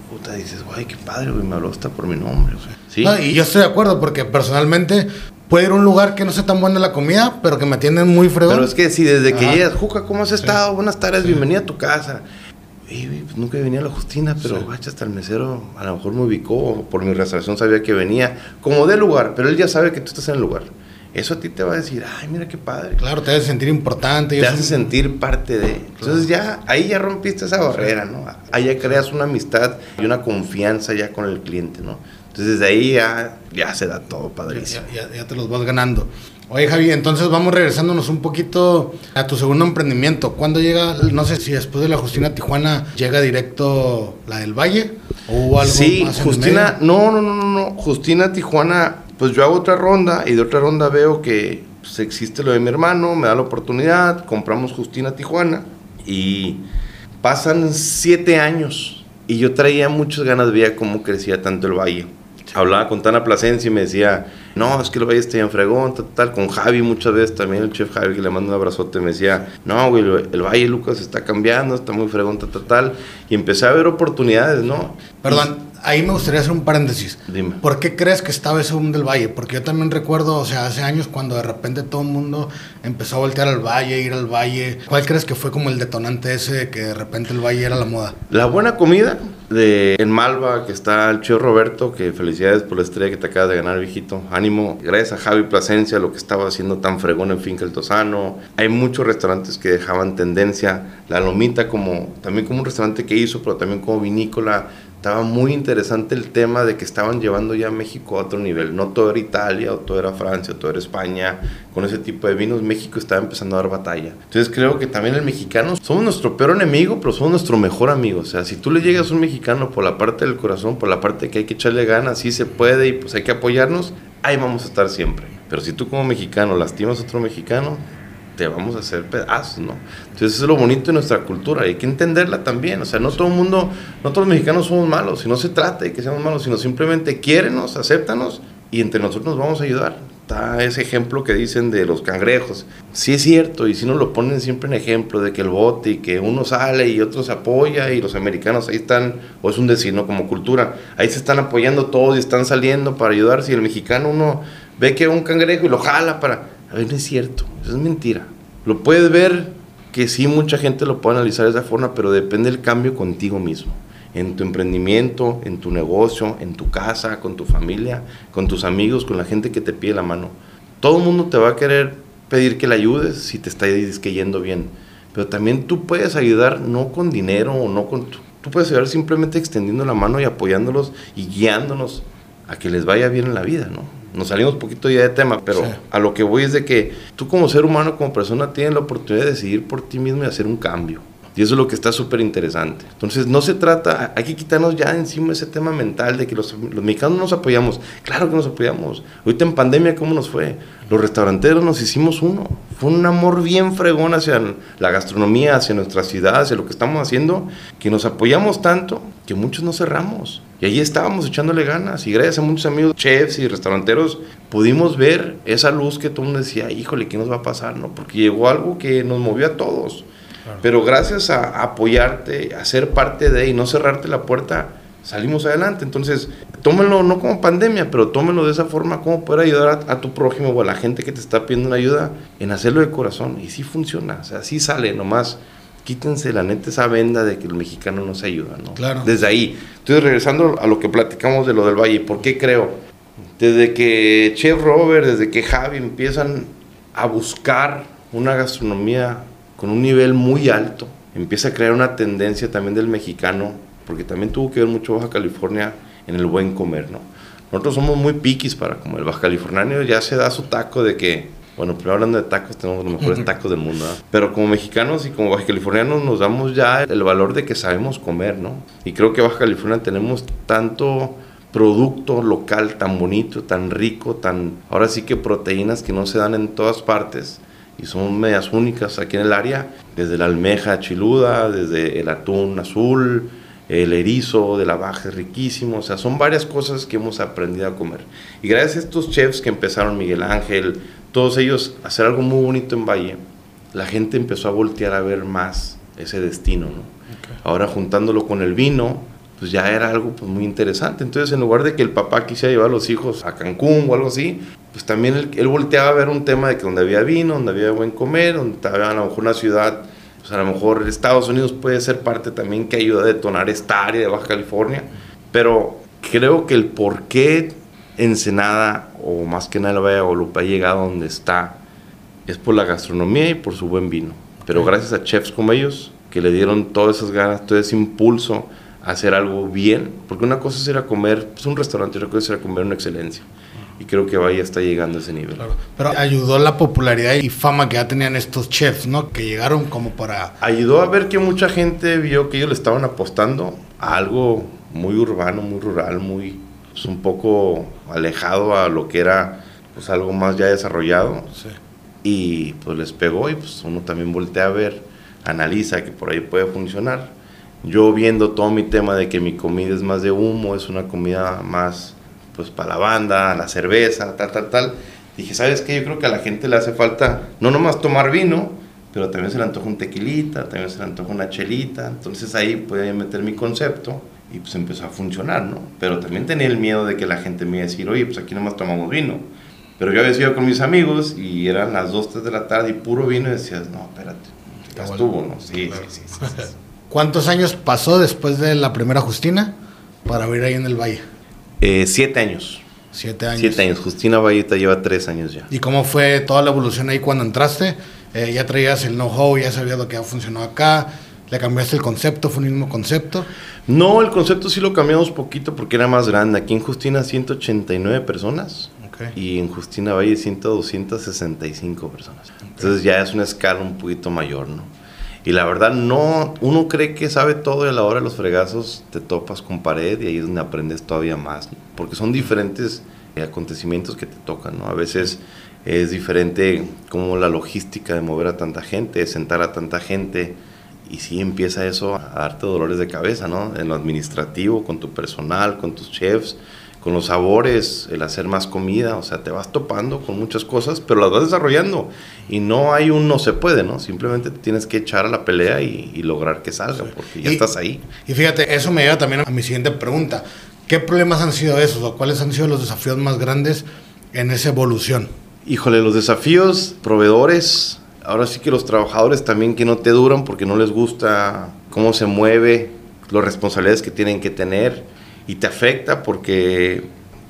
Puta, dices, guay, qué padre, güey, me habló hasta por mi nombre. ¿Sí? y yo estoy de acuerdo, porque personalmente puede ir a un lugar que no sea tan buena la comida, pero que me atienden muy fregón. Pero es que si desde que llegas, Juca, ¿cómo has estado? Buenas tardes, bienvenida a tu casa. Y, pues nunca venía a la Justina, pero sí. hasta el mesero a lo mejor me ubicó, por mi restauración sabía que venía, como de lugar, pero él ya sabe que tú estás en el lugar. Eso a ti te va a decir, ay, mira qué padre. Claro, te hace sentir importante. Te hace sentir parte de. Entonces ya, ahí ya rompiste esa barrera, ¿no? Ahí ya creas una amistad y una confianza ya con el cliente, ¿no? Entonces desde ahí ya, ya se da todo padrísimo. Ya, ya, te los vas ganando. Oye Javi, entonces vamos regresándonos un poquito a tu segundo emprendimiento. ¿Cuándo llega, no sé si después de la Justina Tijuana llega directo la del Valle? ¿O algo sí, Justina, no, no, no, no, no, Justina Tijuana, pues yo hago otra ronda y de otra ronda veo que pues, existe lo de mi hermano, me da la oportunidad, compramos Justina Tijuana y pasan siete años y yo traía muchas ganas de ver cómo crecía tanto el Valle hablaba con Tana Plasencia y me decía, no, es que el valle está en fregón, tal, tal, con Javi muchas veces también, el chef Javi, que le mando un abrazote, me decía, no, güey, el, valle Lucas está cambiando, está muy fregón, tal, tal, tal, y empecé a ver oportunidades, ¿no? Perdón, ahí me gustaría hacer un paréntesis. Dime. ¿Por qué crees que estaba ese boom del valle? Porque yo también recuerdo, o sea, hace años cuando de repente todo el mundo empezó a voltear al valle, ir al valle. ¿Cuál crees que fue como el detonante ese de que de repente el valle era la moda? La buena comida de en Malva, que está el tío Roberto, que felicidades por la estrella que te acabas de ganar, viejito. Ánimo. Gracias a Javi Plasencia, lo que estaba haciendo tan fregón en Finca El Tosano. Hay muchos restaurantes que dejaban tendencia. La Lomita como, también como un restaurante que hizo, pero también como vinícola estaba muy interesante el tema de que estaban llevando ya a México a otro nivel. No todo era Italia, o todo era Francia, o todo era España. Con ese tipo de vinos, México estaba empezando a dar batalla. Entonces creo que también el mexicano somos nuestro peor enemigo, pero somos nuestro mejor amigo. O sea, si tú le llegas a un mexicano por la parte del corazón, por la parte que hay que echarle ganas, sí se puede y pues hay que apoyarnos, ahí vamos a estar siempre. Pero si tú como mexicano lastimas a otro mexicano, te vamos a hacer pedazos, ¿no? Entonces eso es lo bonito de nuestra cultura, hay que entenderla también, o sea, no todo el mundo, no todos los mexicanos somos malos, si no se trata de que seamos malos, sino simplemente quiérenos, acéptanos y entre nosotros nos vamos a ayudar. Está ese ejemplo que dicen de los cangrejos. Sí es cierto, y si nos lo ponen siempre en ejemplo de que el bote y que uno sale y otro se apoya y los americanos ahí están, o es un decir, Como cultura, ahí se están apoyando todos y están saliendo para ayudar. Si el mexicano uno ve que un cangrejo y lo jala para a ver, no es cierto, eso es mentira. Lo puedes ver que sí, mucha gente lo puede analizar de esa forma, pero depende del cambio contigo mismo. En tu emprendimiento, en tu negocio, en tu casa, con tu familia, con tus amigos, con la gente que te pide la mano. Todo el mundo te va a querer pedir que le ayudes si te está yendo bien. Pero también tú puedes ayudar no con dinero o no con... Tú puedes ayudar simplemente extendiendo la mano y apoyándolos y guiándonos a que les vaya bien en la vida, ¿no? Nos salimos un poquito ya de tema, pero a lo que voy es de que tú como ser humano, como persona, tienes la oportunidad de decidir por ti mismo y hacer un cambio. Y eso es lo que está súper interesante. Entonces, no se trata, hay que quitarnos ya encima ese tema mental de que los, los mexicanos nos apoyamos. Claro que nos apoyamos. Ahorita en pandemia, ¿cómo nos fue? Los restauranteros nos hicimos uno. Fue un amor bien fregón hacia la gastronomía, hacia nuestra ciudad, hacia lo que estamos haciendo, que nos apoyamos tanto que muchos no cerramos. Y ahí estábamos echándole ganas y gracias a muchos amigos chefs y restauranteros pudimos ver esa luz que todo el mundo decía, híjole, ¿qué nos va a pasar? ¿no? Porque llegó algo que nos movió a todos. Pero gracias a, apoyarte, a ser parte de y no cerrarte la puerta, salimos adelante. Entonces, tómenlo no como pandemia, pero tómenlo de esa forma, como poder ayudar a, tu prójimo o a la gente que te está pidiendo una ayuda en hacerlo de corazón. Y sí funciona, o sea, sí sale, nomás quítense la neta esa venda de que el mexicano no se ayuda, ¿no? Claro. Desde ahí. Entonces, regresando a lo que platicamos de lo del Valle, ¿por qué creo? Desde que Chef Robert, desde que Javi empiezan a buscar una gastronomía con un nivel muy alto, empieza a crear una tendencia también del mexicano, porque también tuvo que ver mucho Baja California en el buen comer, ¿no? Nosotros somos muy piquis para comer. El baja californiano ya se da su taco de que bueno, pero hablando de tacos, tenemos los mejores tacos del mundo. Pero como mexicanos y como baja californianos nos damos ya el valor de que sabemos comer, ¿no? Y creo que Baja California tenemos tanto producto local tan bonito, tan rico, tan ahora sí que proteínas que no se dan en todas partes y son medias únicas aquí en el área, desde la almeja chiluda, desde el atún azul, el erizo de la baja es riquísimo, o sea, son varias cosas que hemos aprendido a comer. Y gracias a estos chefs que empezaron, Miguel Ángel, todos ellos hacer algo muy bonito en Valle, la gente empezó a voltear a ver más ese destino, ¿no? Ahora juntándolo con el vino, pues ya era algo pues, muy interesante. Entonces, en lugar de que el papá quisiera llevar a los hijos a Cancún o algo así, pues también él, volteaba a ver un tema de que donde había vino, donde había buen comer, donde había a lo mejor una ciudad, pues a lo mejor Estados Unidos puede ser parte también que ayuda a detonar esta área de Baja California, pero creo que el por qué Ensenada, o más que nada el Valle de Guadalupe, ha llegado donde está, es por la gastronomía y por su buen vino. Pero gracias a chefs como ellos, que le dieron todas esas ganas, todo ese impulso a hacer algo bien, porque una cosa es ir a comer, pues un restaurante, otra cosa es ir a comer una excelencia. Y creo que Valle está llegando a ese nivel. Pero ayudó la popularidad y fama que ya tenían estos chefs, ¿no? Que llegaron como para... Ayudó a ver que mucha gente vio que ellos le estaban apostando a algo muy urbano, muy rural, muy pues, un poco alejado a lo que era pues algo más ya desarrollado. Y pues les pegó y pues uno también voltea a ver, analiza que por ahí puede funcionar. Yo viendo todo mi tema de que mi comida es más de humo, es una comida más pues para la banda, la cerveza, tal, tal, tal. Dije, ¿sabes qué? Yo creo que a la gente le hace falta no nomás tomar vino, pero también se le antoja un tequilita, también se le antoja una chelita. Entonces ahí puede meter mi concepto y pues empezó a funcionar, ¿no? Pero también tenía el miedo de que la gente me iba a decir, oye, pues aquí nomás tomamos vino. Pero yo había sido con mis amigos y eran las 2, 3 de la tarde y puro vino y decías, no, espérate, ya estuvo, ¿no? Sí, sí, sí, ¿Cuántos años pasó después de la primera Justina para vivir ahí en el Valle? Eh, siete años. Siete años. Siete años. Justina Valleta lleva tres años ya. ¿Y cómo fue toda la evolución ahí cuando entraste? Eh, ya traías el know-how, ya sabías lo que ha funcionado acá, ¿Le cambiaste el concepto? ¿Fue el mismo concepto? No, el concepto sí lo cambiamos poquito porque era más grande. Aquí en Justina 189 personas y en Justina Valle 100, 265 personas. Entonces ya es una escala un poquito mayor, ¿no? Y la verdad, no, uno cree que sabe todo y a la hora de los fregazos te topas con pared y ahí es donde aprendes todavía más, porque son diferentes acontecimientos que te tocan, ¿no? A veces es diferente como la logística de mover a tanta gente, de sentar a tanta gente, y sí empieza eso a darte dolores de cabeza, ¿no? En lo administrativo, con tu personal, con tus chefs, con los sabores, el hacer más comida, o sea, te vas topando con muchas cosas, pero las vas desarrollando y no hay un no se puede, ¿no? Simplemente te tienes que echar a la pelea y, lograr que salga, porque ya estás ahí. Y fíjate, eso me lleva también a mi siguiente pregunta. ¿Ququé problemas han sido esos o cuáles han sido los desafíos más grandes en esa evolución? Híjole, los desafíos, proveedores, ahora sí que los trabajadores también que no te duran porque no les gusta cómo se mueve, las responsabilidades que tienen que tener y te afecta porque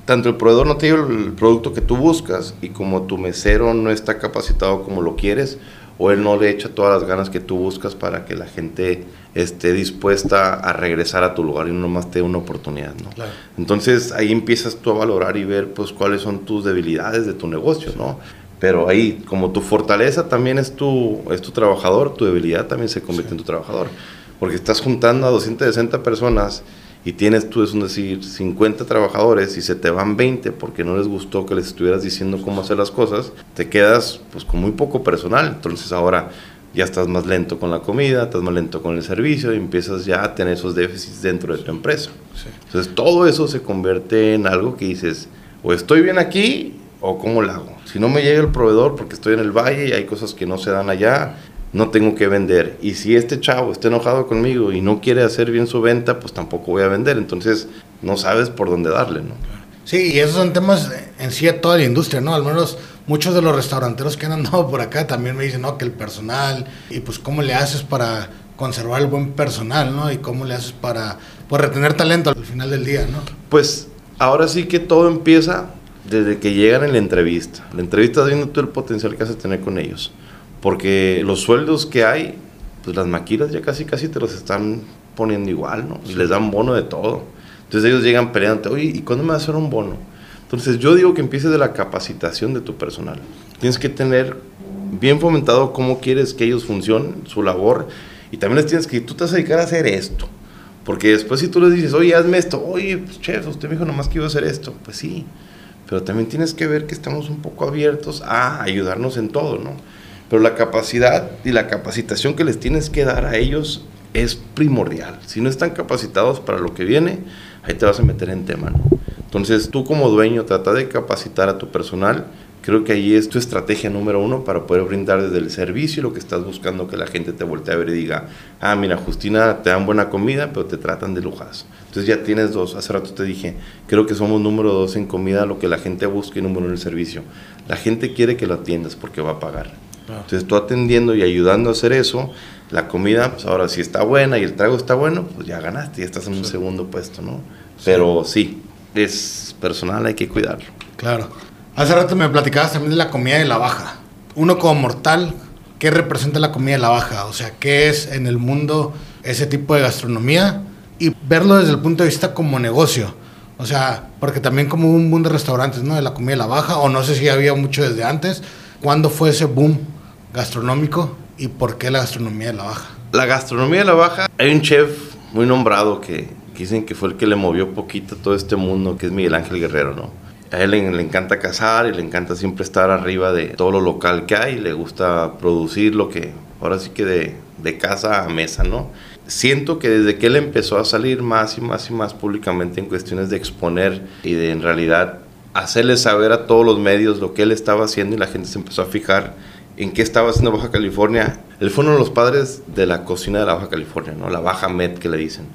tanto el proveedor no tiene el producto que tú buscas y como tu mesero no está capacitado como lo quieres o él no le echa todas las ganas que tú buscas para que la gente esté dispuesta a regresar a tu lugar y no nomás te dé una oportunidad, ¿no? Entonces ahí empiezas tú a valorar y ver pues cuáles son tus debilidades de tu negocio, ¿no? Pero ahí, como tu fortaleza también es tu, es tu trabajador, tu debilidad también se convierte en tu trabajador. Porque estás juntando a 260 personas y tienes tú, es decir, 50 trabajadores y se te van 20 porque no les gustó que les estuvieras diciendo cómo hacer las cosas, te quedas pues con muy poco personal. Entonces ahora ya estás más lento con la comida, estás más lento con el servicio y empiezas ya a tener esos déficits dentro de tu empresa. Entonces todo eso se convierte en algo que dices, o estoy bien aquí o cómo lo hago. Si no me llega el proveedor porque estoy en el valle y hay cosas que no se dan allá, no tengo que vender. Y si este chavo está enojado conmigo y no quiere hacer bien su venta, pues tampoco voy a vender. Entonces no sabes por dónde darle, ¿no? Sí, y esos son temas en sí de toda la industria, ¿no? Al menos muchos de los restauranteros que han andado por acá también me dicen, no, que el personal, y pues cómo le haces para conservar el buen personal, ¿no? Y cómo le haces para pues, retener talento al final del día, ¿no? Pues ahora sí que todo empieza desde que llegan en la entrevista. La entrevista viendo todo el potencial que haces tener con ellos. Porque los sueldos que hay, pues las maquilas ya casi casi te los están poniendo igual, ¿no? Y les dan bono de todo. Entonces ellos llegan peleando, oye, ¿y cuándo me va a hacer un bono? Entonces yo digo que empieces de la capacitación de tu personal. Tienes que tener bien fomentado cómo quieres que ellos funcionen, su labor, y también les tienes que, tú te vas a dedicar a hacer esto. Porque después si tú les dices, oye, hazme esto, oye, pues, chef, usted me dijo nomás que iba a hacer esto, pues sí, pero también tienes que ver que estamos un poco abiertos a ayudarnos en todo, ¿no? Pero la capacidad y la capacitación que les tienes que dar a ellos es primordial. Si no están capacitados para lo que viene, ahí te vas a meter en tema, ¿no? Entonces, tú como dueño, trata de capacitar a tu personal. Creo que ahí es tu estrategia número uno para poder brindar desde el servicio lo que estás buscando que la gente te voltee a ver y diga, ah, mira, Justina, te dan buena comida, pero te tratan de lujas. Entonces ya tienes dos. Hace rato te dije, creo que somos número dos en comida, lo que la gente busca y número uno en el servicio. La gente quiere que lo atiendas porque va a pagar. Entonces tú atendiendo y ayudando a hacer eso, la comida, pues ahora si está buena y el trago está bueno, pues ya ganaste, ya estás en un segundo puesto, ¿no? Pero sí, es personal, hay que cuidarlo. Claro. Hace rato me platicabas también de la comida de la baja. Uno como mortal, ¿qué representa la comida de la baja? O sea, ¿qué es en el mundo ese tipo de gastronomía? Y verlo desde el punto de vista como negocio. O sea, porque también como un boom de restaurantes, ¿no? De la comida de la baja, o no sé si había mucho desde antes. ¿Cuándo fue ese boom gastronómico y por qué la gastronomía de la baja? La gastronomía de la baja, hay un chef muy nombrado que, dicen que fue el que le movió poquito todo este mundo, que es Miguel Ángel Guerrero, ¿no? A él le, encanta cazar y le encanta siempre estar arriba de todo lo local que hay, le gusta producir lo que, ahora sí que de, de casa a mesa, ¿no? Siento que desde que él empezó a salir más y más y más públicamente en cuestiones de exponer y de en realidad hacerle saber a todos los medios lo que él estaba haciendo y la gente se empezó a fijar en qué estaba haciendo Baja California. Él fue uno de los padres de la cocina de la Baja California, ¿no? La Baja Med que le dicen.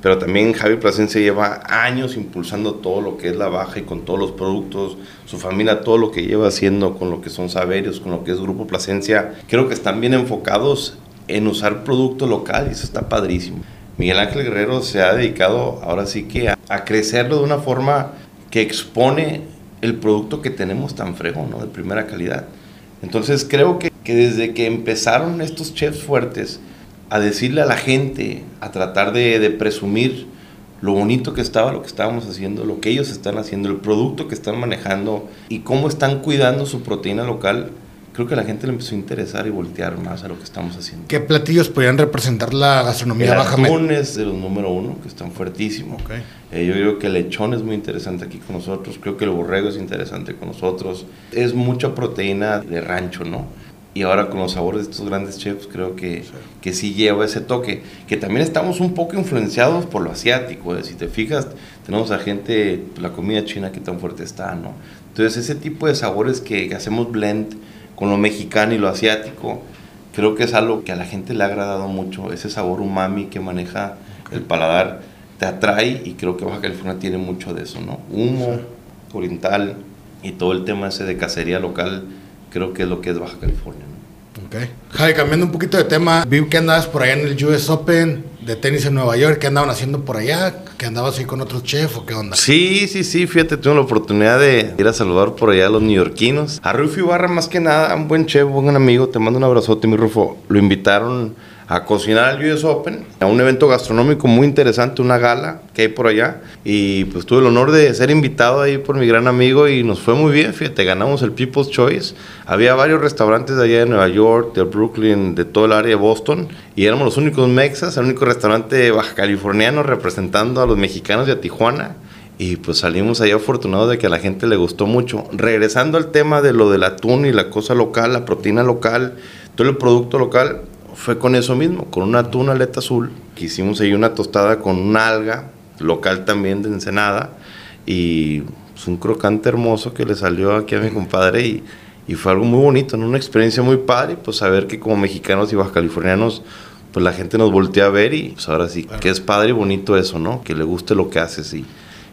Pero también Javi Plasencia lleva años impulsando todo lo que es la Baja y con todos los productos, su familia, todo lo que lleva haciendo con lo que son Saberios, con lo que es Grupo Plasencia. Creo que están bien enfocados en usar producto local y eso está padrísimo. Miguel Ángel Guerrero se ha dedicado ahora sí que a, a crecerlo de una forma que expone el producto que tenemos tan fregón, ¿no? De primera calidad. Entonces creo que, que, desde que empezaron estos chefs fuertes a decirle a la gente, a tratar de, de, presumir lo bonito que estaba lo que estábamos haciendo, lo que ellos están haciendo, el producto que están manejando y cómo están cuidando su proteína local, creo que a la gente le empezó a interesar y voltear más a lo que estamos haciendo. ¿Qué platillos podrían representar la gastronomía baja? El es de los número uno, que están fuertísimos. Okay. Eh, yo creo que el lechón es muy interesante aquí con nosotros, creo que el borrego es interesante con nosotros. Es mucha proteína de rancho, ¿no? Y ahora con los sabores de estos grandes chefs creo que sí. que sí lleva ese toque, que también estamos un poco influenciados por lo asiático, ¿eh? si te fijas, tenemos a gente, la comida china que tan fuerte está, ¿no? Entonces ese tipo de sabores que, que hacemos blend con lo mexicano y lo asiático, creo que es algo que a la gente le ha agradado mucho, ese sabor umami que maneja el paladar te atrae y creo que Baja California tiene mucho de eso, ¿no? Humo, oriental y todo el tema ese de cacería local, creo que es lo que es Baja California, ¿no? Ok. Javi, cambiando un poquito de tema, vi que andabas por allá en el US Open de tenis en Nueva York. ¿Qué andaban haciendo por allá? ¿Que andabas ahí con otros chefs o qué onda? Sí, sí, sí. Fíjate, tuve la oportunidad de ir a saludar por allá a los neoyorquinos. A Rufio Ibarra, más que nada, un buen chef, buen amigo. Te mando un abrazote, mi Rufo. Lo invitaron a cocinar al US Open, a un evento gastronómico muy interesante, una gala que hay por allá. Y pues tuve el honor de ser invitado ahí por mi gran amigo y nos fue muy bien, fíjate, ganamos el People's Choice. Había varios restaurantes de allá de Nueva York, de Brooklyn, de todo el área de Boston y éramos los únicos mexas, el único restaurante baja californiano representando a los mexicanos de Tijuana. Y pues salimos ahí afortunados de que a la gente le gustó mucho. Regresando al tema de lo del atún y la cosa local, la proteína local, Todo el producto local fue con eso mismo, con una atún aleta azul, que hicimos ahí una tostada con una alga local también de Ensenada y pues, un crocante hermoso que le salió aquí a mi compadre y, y fue algo muy bonito, ¿no? una experiencia muy padre, pues saber que como mexicanos y bajacalifornianos pues la gente nos voltea a ver y pues ahora sí, que es padre y bonito eso, ¿no? Que le guste lo que haces y,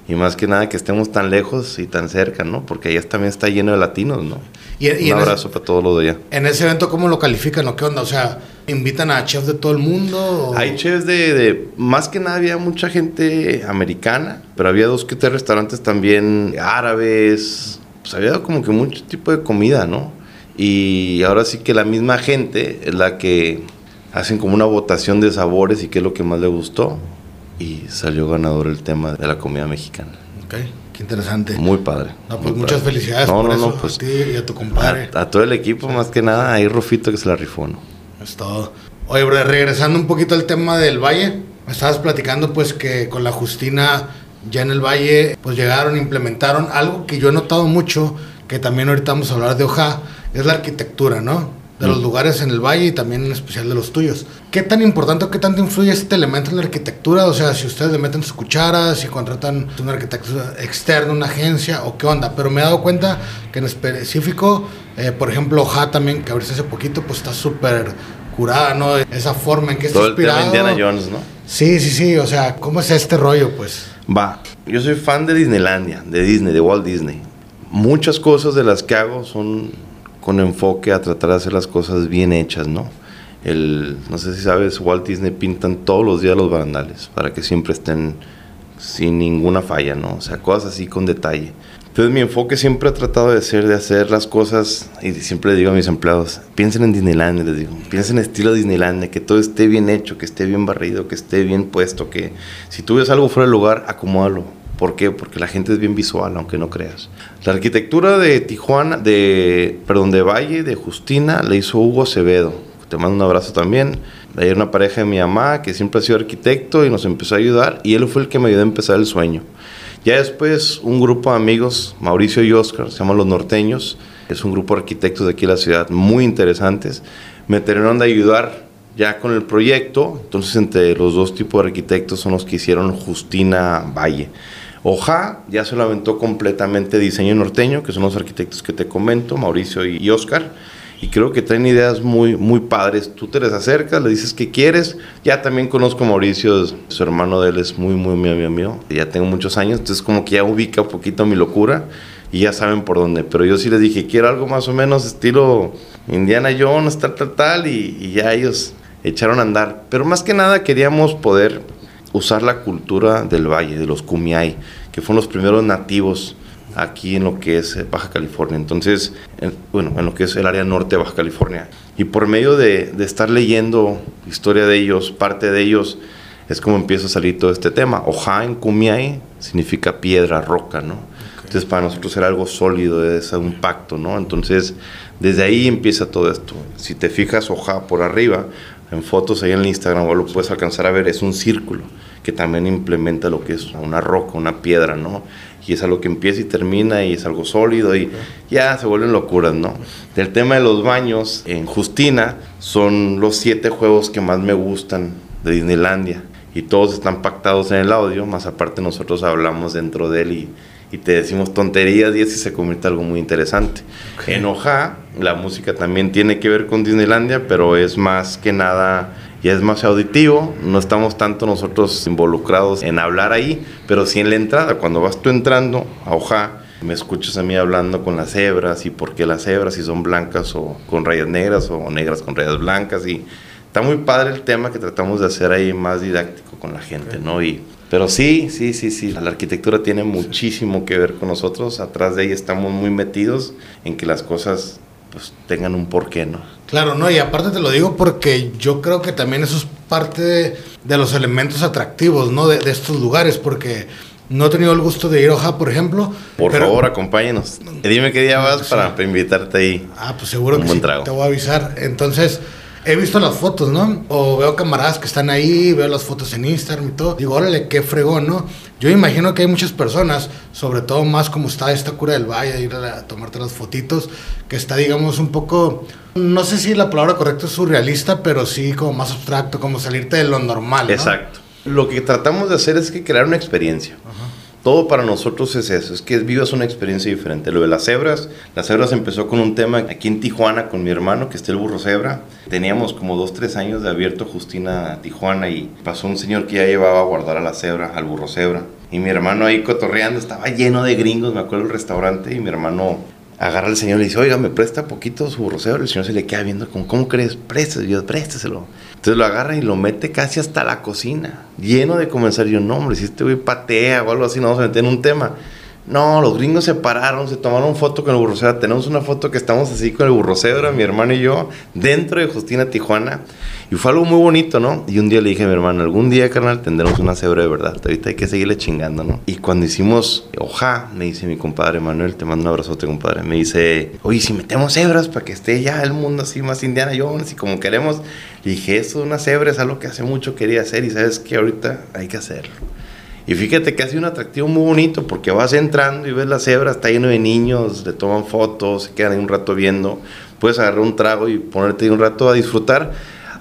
y más que nada que estemos tan lejos y tan cerca, ¿no? Porque allá también está lleno de latinos, ¿no? Y, y Un abrazo para todos los de allá. ese, en ese evento, ¿cómo lo califican o qué onda? O sea, ¿invitan a chefs de todo el mundo? o- Hay chefs de, de- más que nada había mucha gente americana, pero había dos que tres restaurantes también árabes, pues había como que mucho tipo de comida, ¿no? Y ahora sí que la misma gente es la que hacen como una votación de sabores y qué es lo que más le gustó. Y salió ganador el tema de la comida mexicana. Ok, qué interesante. Muy padre. No, pues muy muchas padre. felicidades No, por no, eso no, pues a ti y a tu compadre. a, a todo el equipo, más que nada, ahí Rufito que se la rifó, ¿no? Es todo. Oye, bro, regresando un poquito al tema del Valle, me estabas platicando pues que con la Justina ya en el Valle pues llegaron, implementaron algo que yo he notado mucho, que también ahorita vamos a hablar de Oja, es la arquitectura, ¿no? De los lugares en el Valle y también en especial de los tuyos. ¿Qué tan importante o qué tanto influye este elemento en la arquitectura? O sea, si ustedes le meten sus cucharas, si contratan un arquitecto externo, una agencia o qué onda. Pero me he dado cuenta que en específico, eh, por ejemplo, Oja también, que abriste hace poquito, pues está súper curada, ¿no? Esa forma en que está Todo el tema inspirado. Indiana Jones, ¿no? Sí, sí, sí. O sea, ¿cómo es este rollo, pues? Va, yo soy fan de Disneylandia, de Disney, de Walt Disney. Muchas cosas de las que hago son con enfoque a tratar de hacer las cosas bien hechas, ¿no? El, no sé si sabes, Walt Disney pintan todos los días los barandales para que siempre estén sin ninguna falla, ¿no? O sea, cosas así con detalle. Entonces mi enfoque siempre ha tratado de ser, de hacer las cosas, y siempre digo a mis empleados, piensen en Disneylandia, les digo, piensen en estilo Disneylandia, que todo esté bien hecho, que esté bien barrido, que esté bien puesto, que si tú ves algo fuera de lugar, acomódalo. ¿Por qué? Porque la gente es bien visual, aunque no creas. La arquitectura de Tijuana, de, perdón, de Valle, de Justina, la hizo Hugo Acevedo. Te mando un abrazo también. Hay una pareja de mi mamá que siempre ha sido arquitecto y nos empezó a ayudar y él fue el que me ayudó a empezar el sueño. Ya después un grupo de amigos, Mauricio y Oscar, se llaman Los Norteños, es un grupo de arquitectos de aquí de la ciudad muy interesantes, me terminaron de ayudar ya con el proyecto, entonces entre los dos tipos de arquitectos son los que hicieron Justina Valle. Oja ya se lo aventó completamente diseño norteño, que son los arquitectos que te comento, Mauricio y, Oscar, y creo que traen ideas muy, muy padres. Tú te les acercas, le dices qué quieres. Ya también conozco a Mauricio, su hermano de él es muy, muy mío, mío, mío. Ya tengo muchos años, entonces como que ya ubica un poquito mi locura y ya saben por dónde. Pero yo sí les dije, quiero algo más o menos estilo Indiana Jones, tal, tal, tal, y, y ya ellos echaron a andar. Pero más que nada queríamos poder usar la cultura del valle, de los Kumiai, que fueron los primeros nativos aquí en lo que es eh, Baja California. Entonces, en- bueno, en lo que es el área norte de Baja California. Y por medio de, de estar leyendo historia de ellos, parte de ellos, es como empieza a salir todo este tema. Oja en Kumiai significa piedra, roca, ¿no? Entonces, para nosotros era algo sólido, es un pacto, ¿no? Entonces, desde ahí empieza todo esto. Si te fijas, Oja por arriba, en fotos ahí en el Instagram, o lo puedes alcanzar a ver, es un círculo que también implementa lo que es una roca, una piedra, ¿no? Y es algo que empieza y termina y es algo sólido y ya se vuelven locuras, ¿no? Del tema de los baños, en Justina son los siete juegos que más me gustan de Disneylandia y todos están pactados en el audio, más aparte nosotros hablamos dentro de él y, y te decimos tonterías y así se convierte en algo muy interesante. En Oja, la música también tiene que ver con Disneylandia, pero es más que nada, ya es más auditivo, no estamos tanto nosotros involucrados en hablar ahí, pero sí en la entrada, cuando vas tú entrando a Oja, me escuchas a mí hablando con las cebras y por qué las cebras, si son blancas o con rayas negras o negras con rayas blancas y está muy padre el tema que tratamos de hacer ahí más didáctico con la gente, ¿no? Y, pero sí, sí, sí, sí, la arquitectura tiene muchísimo que ver con nosotros, atrás de ella estamos muy metidos en que las cosas pues tengan un porqué, ¿no? Claro, no, y aparte te lo digo porque yo creo que también eso es parte de, de los elementos atractivos, ¿no? De, de estos lugares, porque no he tenido el gusto de ir a Oja, por ejemplo. Por pero- favor, acompáñenos. Dime qué día vas Sí. para, para invitarte ahí. Ah, pues seguro Un que buen sí, trago. te voy a avisar. Entonces, he visto las fotos, ¿no? O veo camaradas que están ahí, veo las fotos en Instagram y todo. Digo, órale, qué fregón, ¿no? Yo imagino que hay muchas personas, sobre todo más como está esta cura del valle, ir a, tomarte las fotitos, que está, digamos, un poco, no sé si la palabra correcta es surrealista, pero sí como más abstracto, como salirte de lo normal. ¿no? Exacto. Lo que tratamos de hacer es que crear una experiencia. Todo para nosotros es eso, es que vivas una experiencia diferente. Lo de las cebras, las cebras empezó con un tema aquí en Tijuana con mi hermano, que está el burro cebra. Teníamos como dos, tres años de abierto Justina Tijuana y pasó un señor que ya llevaba a guardar a la cebra, al burro cebra. Y mi hermano ahí cotorreando, estaba lleno de gringos, me acuerdo el restaurante, y mi hermano agarra al señor y le dice, oiga, ¿me presta poquito su burro cebra? El señor se le queda viendo, como, ¿cómo crees? Préstaselo, préstaselo. Entonces lo agarra y lo mete casi hasta la cocina, lleno de comenzar. Yo, no, hombre, si este güey patea o algo así, no vamos a meter en un tema. No, los gringos se pararon, se tomaron foto con el burrocebra. Tenemos una foto que estamos así con el burrocebra, mi hermano y yo, dentro de Justina Tijuana. Y fue algo muy bonito, ¿no? Y un día le dije a mi hermano, algún día, carnal, tendremos una cebra de verdad. Ahorita hay que seguirle chingando, ¿no? Y cuando hicimos hoja, me dice mi compadre Manuel, te mando un abrazote, compadre. Me dice, oye, si metemos cebras para que esté ya el mundo así más Indiana Jones y como queremos. Le dije, eso de una cebra es algo que hace mucho quería hacer y sabes que ahorita hay que hacerlo. Y fíjate que ha sido un atractivo muy bonito porque vas entrando y ves la cebra, está lleno de niños, le toman fotos, se quedan ahí un rato viendo. Puedes agarrar un trago y ponerte ahí un rato a disfrutar.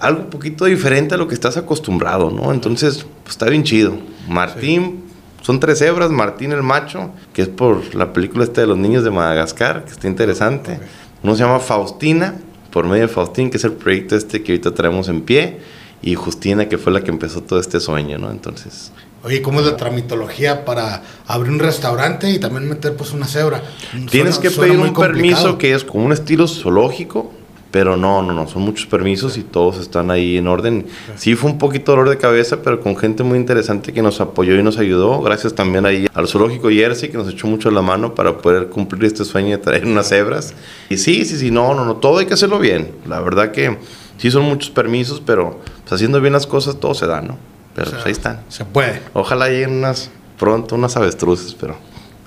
Algo un poquito diferente a lo que estás acostumbrado, ¿no? Entonces, pues está bien chido. Martín, son tres cebras. Martín el macho, que es por la película esta de los niños de Madagascar, que está interesante. Uno se llama Faustina, por medio de Faustín, que es el proyecto este que ahorita traemos en pie. Y Justina, que fue la que empezó todo este sueño, ¿no? Entonces, Oye, ¿cómo es la tramitología para abrir un restaurante y también meter pues una cebra? Tienes Suena- que pedir un complicado. permiso que es como un estilo zoológico, pero no, no, no, son muchos permisos y todos están ahí en orden. Sí fue un poquito dolor de cabeza, pero con gente muy interesante que nos apoyó y nos ayudó. Gracias también ahí al zoológico Jersey que nos echó mucho la mano para poder cumplir este sueño de traer unas cebras. Y sí, sí, sí, no, no, no, todo hay que hacerlo bien. La verdad que sí son muchos permisos, pero pues, haciendo bien las cosas todo se da, ¿no? Pero O sea, pues ahí están. Se puede, Ojalá lleguen unas pronto unas avestruces, pero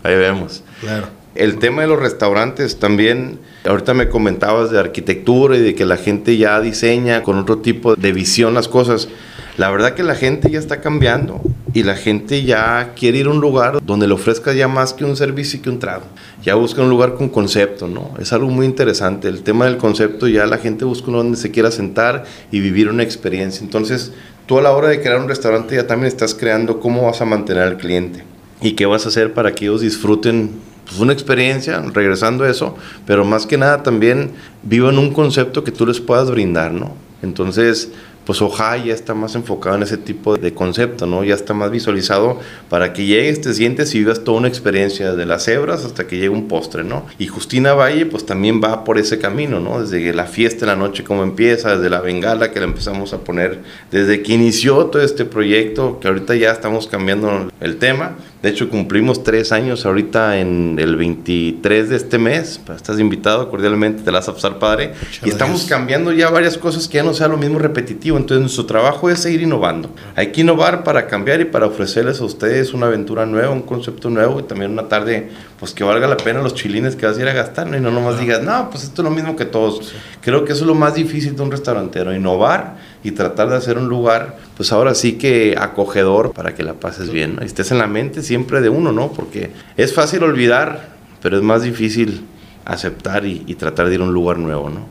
ahí vemos. claro. El tema de los restaurantes también, ahorita me comentabas de arquitectura y de que la gente ya diseña con otro tipo de visión las cosas. La verdad que la gente ya está cambiando y la gente ya quiere ir a un lugar donde le ofrezca ya más que un servicio y que un trago. Ya busca un lugar con concepto, ¿no? Es algo muy interesante. El tema del concepto ya la gente busca uno donde se quiera sentar y vivir una experiencia. Entonces, tú a la hora de crear un restaurante ya también estás creando cómo vas a mantener al cliente y qué vas a hacer para que ellos disfruten pues, una experiencia, regresando a eso, pero más que nada también vivan un concepto que tú les puedas brindar, ¿no? Entonces, pues Oja ya está más enfocado en ese tipo de concepto, ¿no? Ya está más visualizado para que llegues, te sientes y vivas toda una experiencia de las cebras hasta que llegue un postre, ¿no? Y Justina Valle pues también va por ese camino, ¿no? Desde la fiesta en la noche como empieza, desde la bengala que la empezamos a poner, desde que inició todo este proyecto, que ahorita ya estamos cambiando el tema. De hecho, cumplimos tres años ahorita en el 23 de este mes. Estás invitado cordialmente, te la vas a pasar padre. y estamos gracias. cambiando ya varias cosas que ya no sea lo mismo repetitivo. Entonces, nuestro trabajo es seguir innovando. Hay que innovar para cambiar y para ofrecerles a ustedes una aventura nueva, un concepto nuevo y también una tarde, pues que valga la pena los chilines que vas a ir a gastar, ¿no? Y no nomás digas, no, pues esto es lo mismo que todos. Creo que eso es lo más difícil de un restaurantero, innovar y tratar de hacer un lugar, pues ahora sí que acogedor para que la pases bien, ¿no? Y estés en la mente siempre de uno, ¿no? Porque es fácil olvidar, pero es más difícil aceptar y, y tratar de ir a un lugar nuevo, ¿no?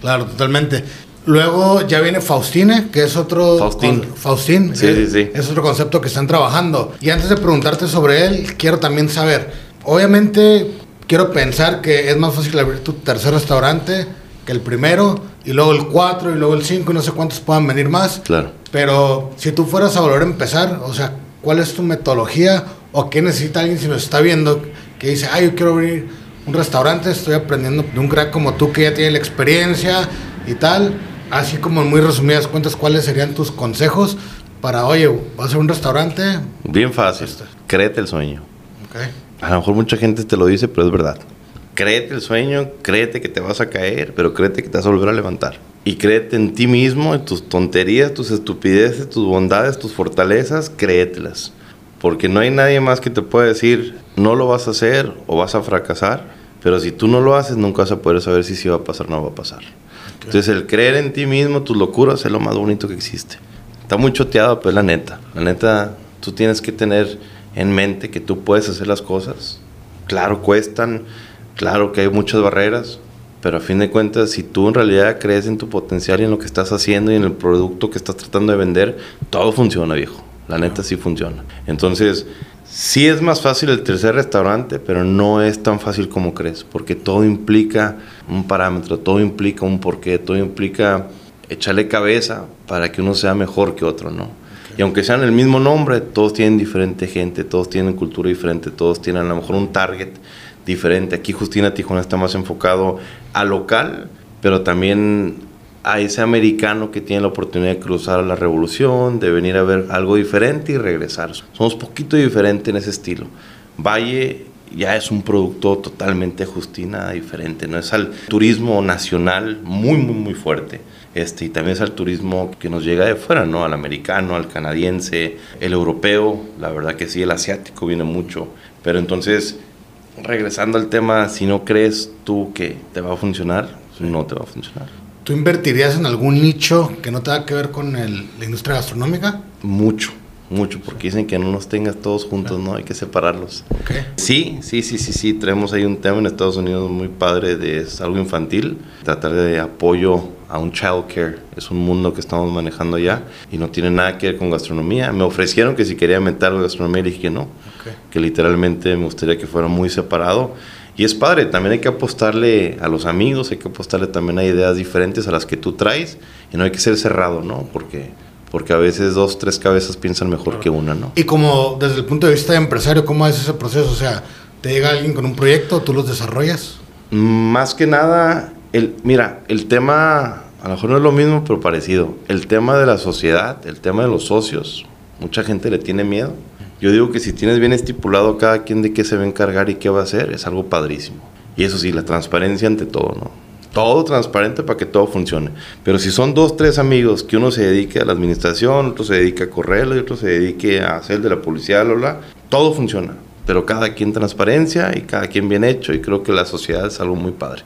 Claro, totalmente. Luego ya viene Faustine, que es otro... Faustín. con- Faustín. Sí, eh, sí, sí. Es otro concepto que están trabajando. Y antes de preguntarte sobre él, quiero también saber, obviamente quiero pensar que es más fácil abrir tu tercer restaurante que el primero, y luego el cuatro, y luego el cinco, y no sé cuántos puedan venir más. Claro. Pero si tú fueras a volver a empezar, o sea, ¿cuál es tu metodología o qué necesita alguien si nos está viendo que dice, ay, yo quiero abrir un restaurante, estoy aprendiendo de un crack como tú que ya tiene la experiencia y tal? Así como en muy resumidas cuentas, ¿cuáles serían tus consejos para, oye, vas a hacer un restaurante? Bien fácil. Créete el sueño. Ok. A lo mejor mucha gente te lo dice, pero es verdad. Créete el sueño, créete que te vas a caer, pero créete que te vas a volver a levantar. Y créete en ti mismo, en tus tonterías, tus estupideces, tus bondades, tus fortalezas, créetelas. Porque no hay nadie más que te pueda decir, no lo vas a hacer o vas a fracasar. Pero si tú no lo haces, nunca vas a poder saber si sí va a pasar o no va a pasar. Entonces, el creer en ti mismo, tus locuras, es lo más bonito que existe. Está muy choteado, pero es la neta. La neta, tú tienes que tener en mente que tú puedes hacer las cosas. Claro, cuestan, claro que hay muchas barreras, pero a fin de cuentas, si tú en realidad crees en tu potencial y en lo que estás haciendo y en el producto que estás tratando de vender, todo funciona, viejo. La neta sí funciona. Entonces, sí es más fácil el tercer restaurante, pero no es tan fácil como crees, porque todo implica un parámetro, todo implica un porqué, todo implica echarle cabeza para que uno sea mejor que otro, ¿no? Y aunque sean el mismo nombre, todos tienen diferente gente, todos tienen cultura diferente, todos tienen a lo mejor un target diferente. Aquí Justina Tijuana está más enfocado a local, pero también a ese americano que tiene la oportunidad de cruzar a la revolución, de venir a ver algo diferente y regresar. Somos poquito diferente en ese estilo. Valle ya es un producto totalmente Justina diferente, no es al turismo nacional muy muy muy fuerte. Este, y también es al turismo que nos llega de fuera, ¿no? Al americano, al canadiense, el europeo, la verdad que sí, el asiático viene mucho. Pero entonces, regresando al tema, si no crees tú que te va a funcionar, no te va a funcionar. ¿Tú invertirías en algún nicho que no tenga que ver con la industria gastronómica? Mucho, mucho, porque dicen que no nos tengas todos juntos, ¿no? Hay que separarlos. Sí, sí, sí, sí, sí. Tenemos ahí un tema en Estados Unidos muy padre de algo infantil, tratar de apoyo a un child care. Es un mundo que estamos manejando ya y no tiene nada que ver con gastronomía. Me ofrecieron que si quería meter algo de gastronomía dije que no, que literalmente me gustaría que fuera muy separado. Y es padre, también hay que apostarle a los amigos, hay que apostarle también a ideas diferentes a las que tú traes y no hay que ser cerrado, ¿no? Porque, porque a veces dos, tres cabezas piensan mejor que una, ¿no? Y como desde el punto de vista de empresario, ¿cómo es ese proceso? O sea, ¿te llega alguien con un proyecto, tú los desarrollas? Más que nada, mira, el tema, a lo mejor no es lo mismo, pero parecido. El tema de la sociedad, el tema de los socios, mucha gente le tiene miedo yo digo que si tienes bien estipulado cada quien de qué se va a encargar y qué va a hacer, es algo padrísimo. Y eso sí, la transparencia ante todo, ¿no? Todo transparente para que todo funcione. Pero si son dos, tres amigos, que uno se dedique a la administración, otro se dedique a correrlo y otro se dedique a hacer de la publicidad, bla, todo funciona. Pero cada quien transparencia y cada quien bien hecho y creo que la sociedad es algo muy padre.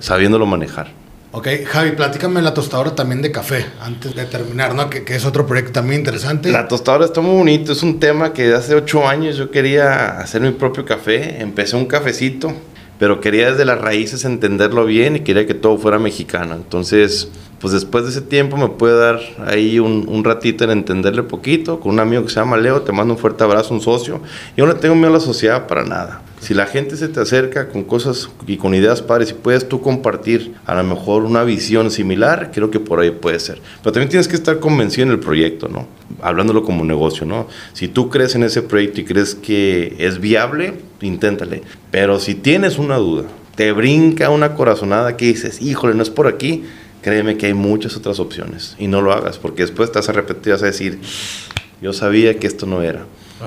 Sabiéndolo manejar. Ok, Javi, platícame la tostadora también de café, antes de terminar, ¿no? Que, es otro proyecto también interesante. La tostadora está muy bonito, es un tema que hace ocho años yo quería hacer mi propio café, empecé un cafecito, pero quería desde las raíces entenderlo bien y quería que todo fuera mexicano. Entonces, pues después de ese tiempo me puede dar ahí un, ratito en entenderle poquito, con un amigo que se llama Leo, te mando un fuerte abrazo, un socio. Yo no tengo miedo a la sociedad para nada. Si la gente se te acerca con cosas y con ideas padres y puedes tú compartir a lo mejor una visión similar, creo que por ahí puede ser. Pero también tienes que estar convencido en el proyecto, ¿no? Hablándolo como negocio, ¿no? Si tú crees en ese proyecto y crees que es viable, inténtale. Pero si tienes una duda, te brinca una corazonada que dices, híjole, no es por aquí, créeme que hay muchas otras opciones y no lo hagas porque después te vas a vas a decir, yo sabía que esto no era.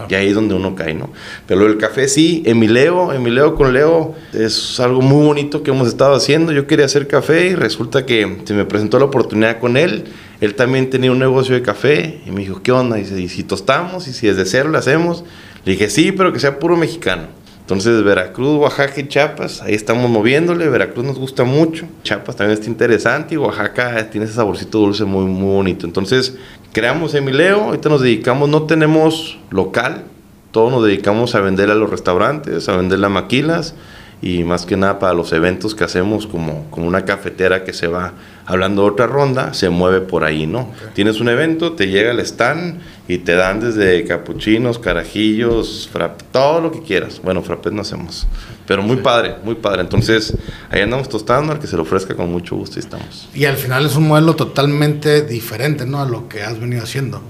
Y ahí es donde uno cae, ¿no? Pero el café sí, Emileo, Emileo con Leo, es algo muy bonito que hemos estado haciendo. Yo quería hacer café y resulta que se me presentó la oportunidad con él. Él también tenía un negocio de café y me dijo, ¿qué onda? Y dice, ¿y si tostamos? ¿Y si desde cero lo hacemos? Le dije, sí, pero que sea puro mexicano. Entonces, Veracruz, Oaxaca y Chiapas, ahí estamos moviéndole. Veracruz nos gusta mucho. Chiapas también está interesante y Oaxaca tiene ese saborcito dulce muy, muy bonito. Entonces, creamos Emileo, ahorita nos dedicamos, no tenemos local, todo nos dedicamos a vender a los restaurantes, a vender las maquilas y más que nada para los eventos que hacemos como, como una cafetera que se va hablando de otra ronda, se mueve por ahí, ¿no? Tienes un evento, te llega el stand y te dan desde capuchinos, carajillos, frappé, todo lo que quieras. Bueno, frappés no hacemos, pero muy padre, muy padre. Entonces, ahí andamos tostando, al que se lo ofrezca con mucho gusto y estamos. Y al final es un modelo totalmente diferente, ¿no? A lo que has venido haciendo.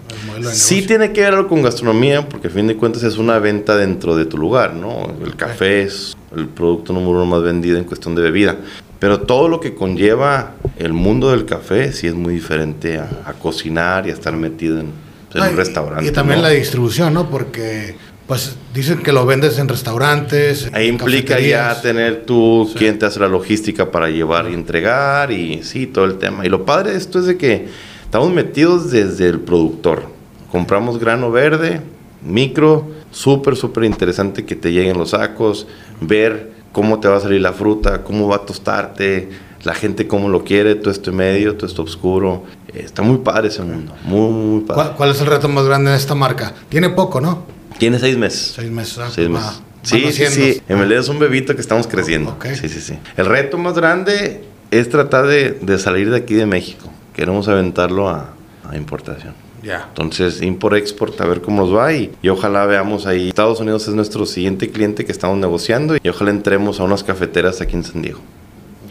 sí tiene que ver algo con gastronomía, porque a fin de cuentas es una venta dentro de tu lugar, ¿no? El café es el producto número uno más vendido en cuestión de bebida. Pero todo lo que conlleva el mundo del café sí es muy diferente a, cocinar y a estar metido en, un restaurante. Y también la distribución, ¿no? Porque pues dicen que lo vendes en restaurantes. Ahí implica ya tener tú quien te hace la logística para llevar y entregar y sí, todo el tema. Y lo padre de esto es de que estamos metidos desde el productor. Compramos grano verde, micro, súper, súper interesante que te lleguen los sacos, ver cómo te va a salir la fruta, cómo va a tostarte, la gente cómo lo quiere, todo esto medio, todo esto oscuro. Eh, está muy padre ese mundo, muy, muy padre. ¿Cuál, cuál es el reto más grande en esta marca? Tiene poco, ¿no? Tiene seis meses. Seis meses. ah, Seis va- meses. Sí, sí, sí. MLD es un bebito que estamos creciendo. Sí, sí, sí. El reto más grande es tratar de, de salir de aquí de México. Queremos aventarlo a, a importación. Ya. Entonces, import-export, a ver cómo nos va y, y ojalá veamos ahí. Estados Unidos es nuestro siguiente cliente que estamos negociando y ojalá entremos a unas cafeteras aquí en San Diego.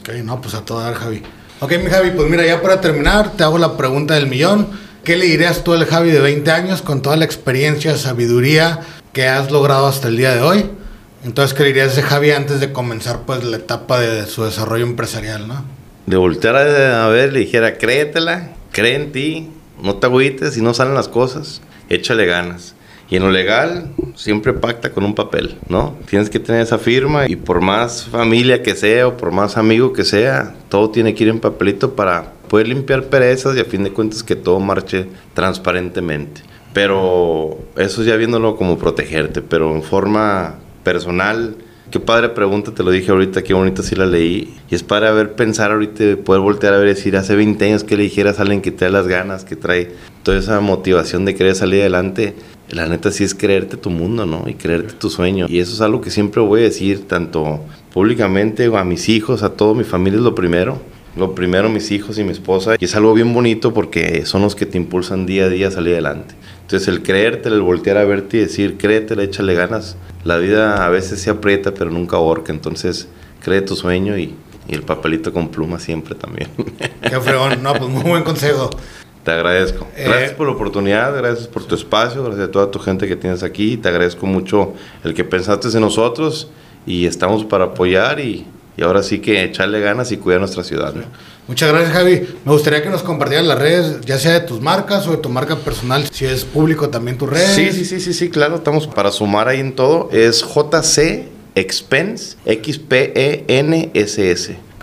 Ok, no, pues a todo dar, Javi. Ok, mi Javi, pues mira, ya para terminar, te hago la pregunta del millón. ¿Qué le dirías tú al Javi de 20 años con toda la experiencia, sabiduría que has logrado hasta el día de hoy? Entonces, ¿qué le dirías a ese Javi antes de comenzar pues la etapa de su desarrollo empresarial, no? De voltear a, a ver, le dijera, créetela, cree en ti, no te agüites, si no salen las cosas, échale ganas. Y en lo legal, siempre pacta con un papel, ¿no? Tienes que tener esa firma y por más familia que sea o por más amigo que sea, todo tiene que ir en papelito para poder limpiar perezas y a fin de cuentas que todo marche transparentemente. Pero eso ya viéndolo como protegerte, pero en forma personal, Qué padre pregunta, te lo dije ahorita, qué bonita sí la leí. Y es padre ver, pensar ahorita, poder voltear a ver decir, hace 20 años que le dijeras a alguien que trae las ganas, que trae toda esa motivación de querer salir adelante. La neta sí es creerte tu mundo, ¿no? Y creerte tu sueño. Y eso es algo que siempre voy a decir, tanto públicamente a mis hijos, a toda mi familia es lo primero. Lo primero mis hijos y mi esposa. Y es algo bien bonito porque son los que te impulsan día a día a salir adelante. Entonces el creerte, el voltear a verte y decir, créetela, échale ganas. La vida a veces se aprieta, pero nunca ahorca. Entonces, cree tu sueño y, y el papelito con pluma siempre también. Qué fregón. No, pues muy buen consejo. Te agradezco. Eh, Gracias por la oportunidad, gracias por tu espacio, gracias a toda tu gente que tienes aquí. Te agradezco mucho el que pensaste en nosotros y estamos para apoyar y, y ahora sí que echarle ganas y cuidar nuestra ciudad. ¿no? Muchas gracias, Javi. Me gustaría que nos compartieras las redes, ya sea de tus marcas o de tu marca personal, si es público también tus redes. Sí, sí, sí, sí, sí, claro, estamos para sumar ahí en todo. Es JC Expense, X-P-E-N-S-S,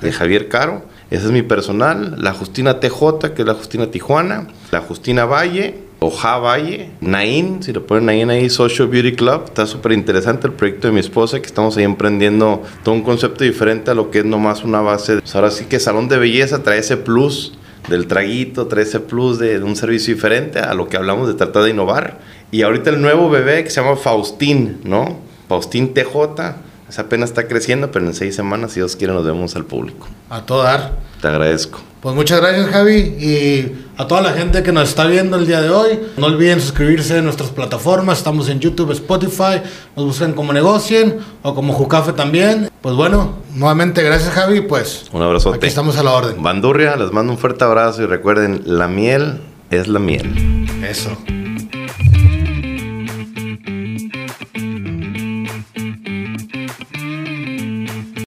de Javier Caro. Ese es mi personal. La Justina TJ, que es la Justina Tijuana. La Justina Valle, o Ja Valle. Nain, si lo ponen Nain ahí, Social Beauty Club. Está súper interesante el proyecto de mi esposa, que estamos ahí emprendiendo todo un concepto diferente a lo que es nomás una base. de- ahora sí que salón de belleza trae ese plus del traguito, trae ese plus de, de un servicio diferente a lo que hablamos de tratar de innovar. Y ahorita el nuevo bebé que se llama Faustín, ¿no? Faustín TJ. Esa apenas está creciendo, pero en seis semanas, si Dios quiere, nos vemos al público. A todo dar. Te agradezco. Pues muchas gracias, Javi. Y a toda la gente que nos está viendo el día de hoy, no olviden suscribirse en nuestras plataformas. Estamos en YouTube, Spotify. Nos buscan como Negocien o como Jucafe también. Pues bueno, nuevamente gracias, Javi. Pues Un abrazote. aquí estamos a la orden. Bandurria, les mando un fuerte abrazo y recuerden, la miel es la miel. Eso.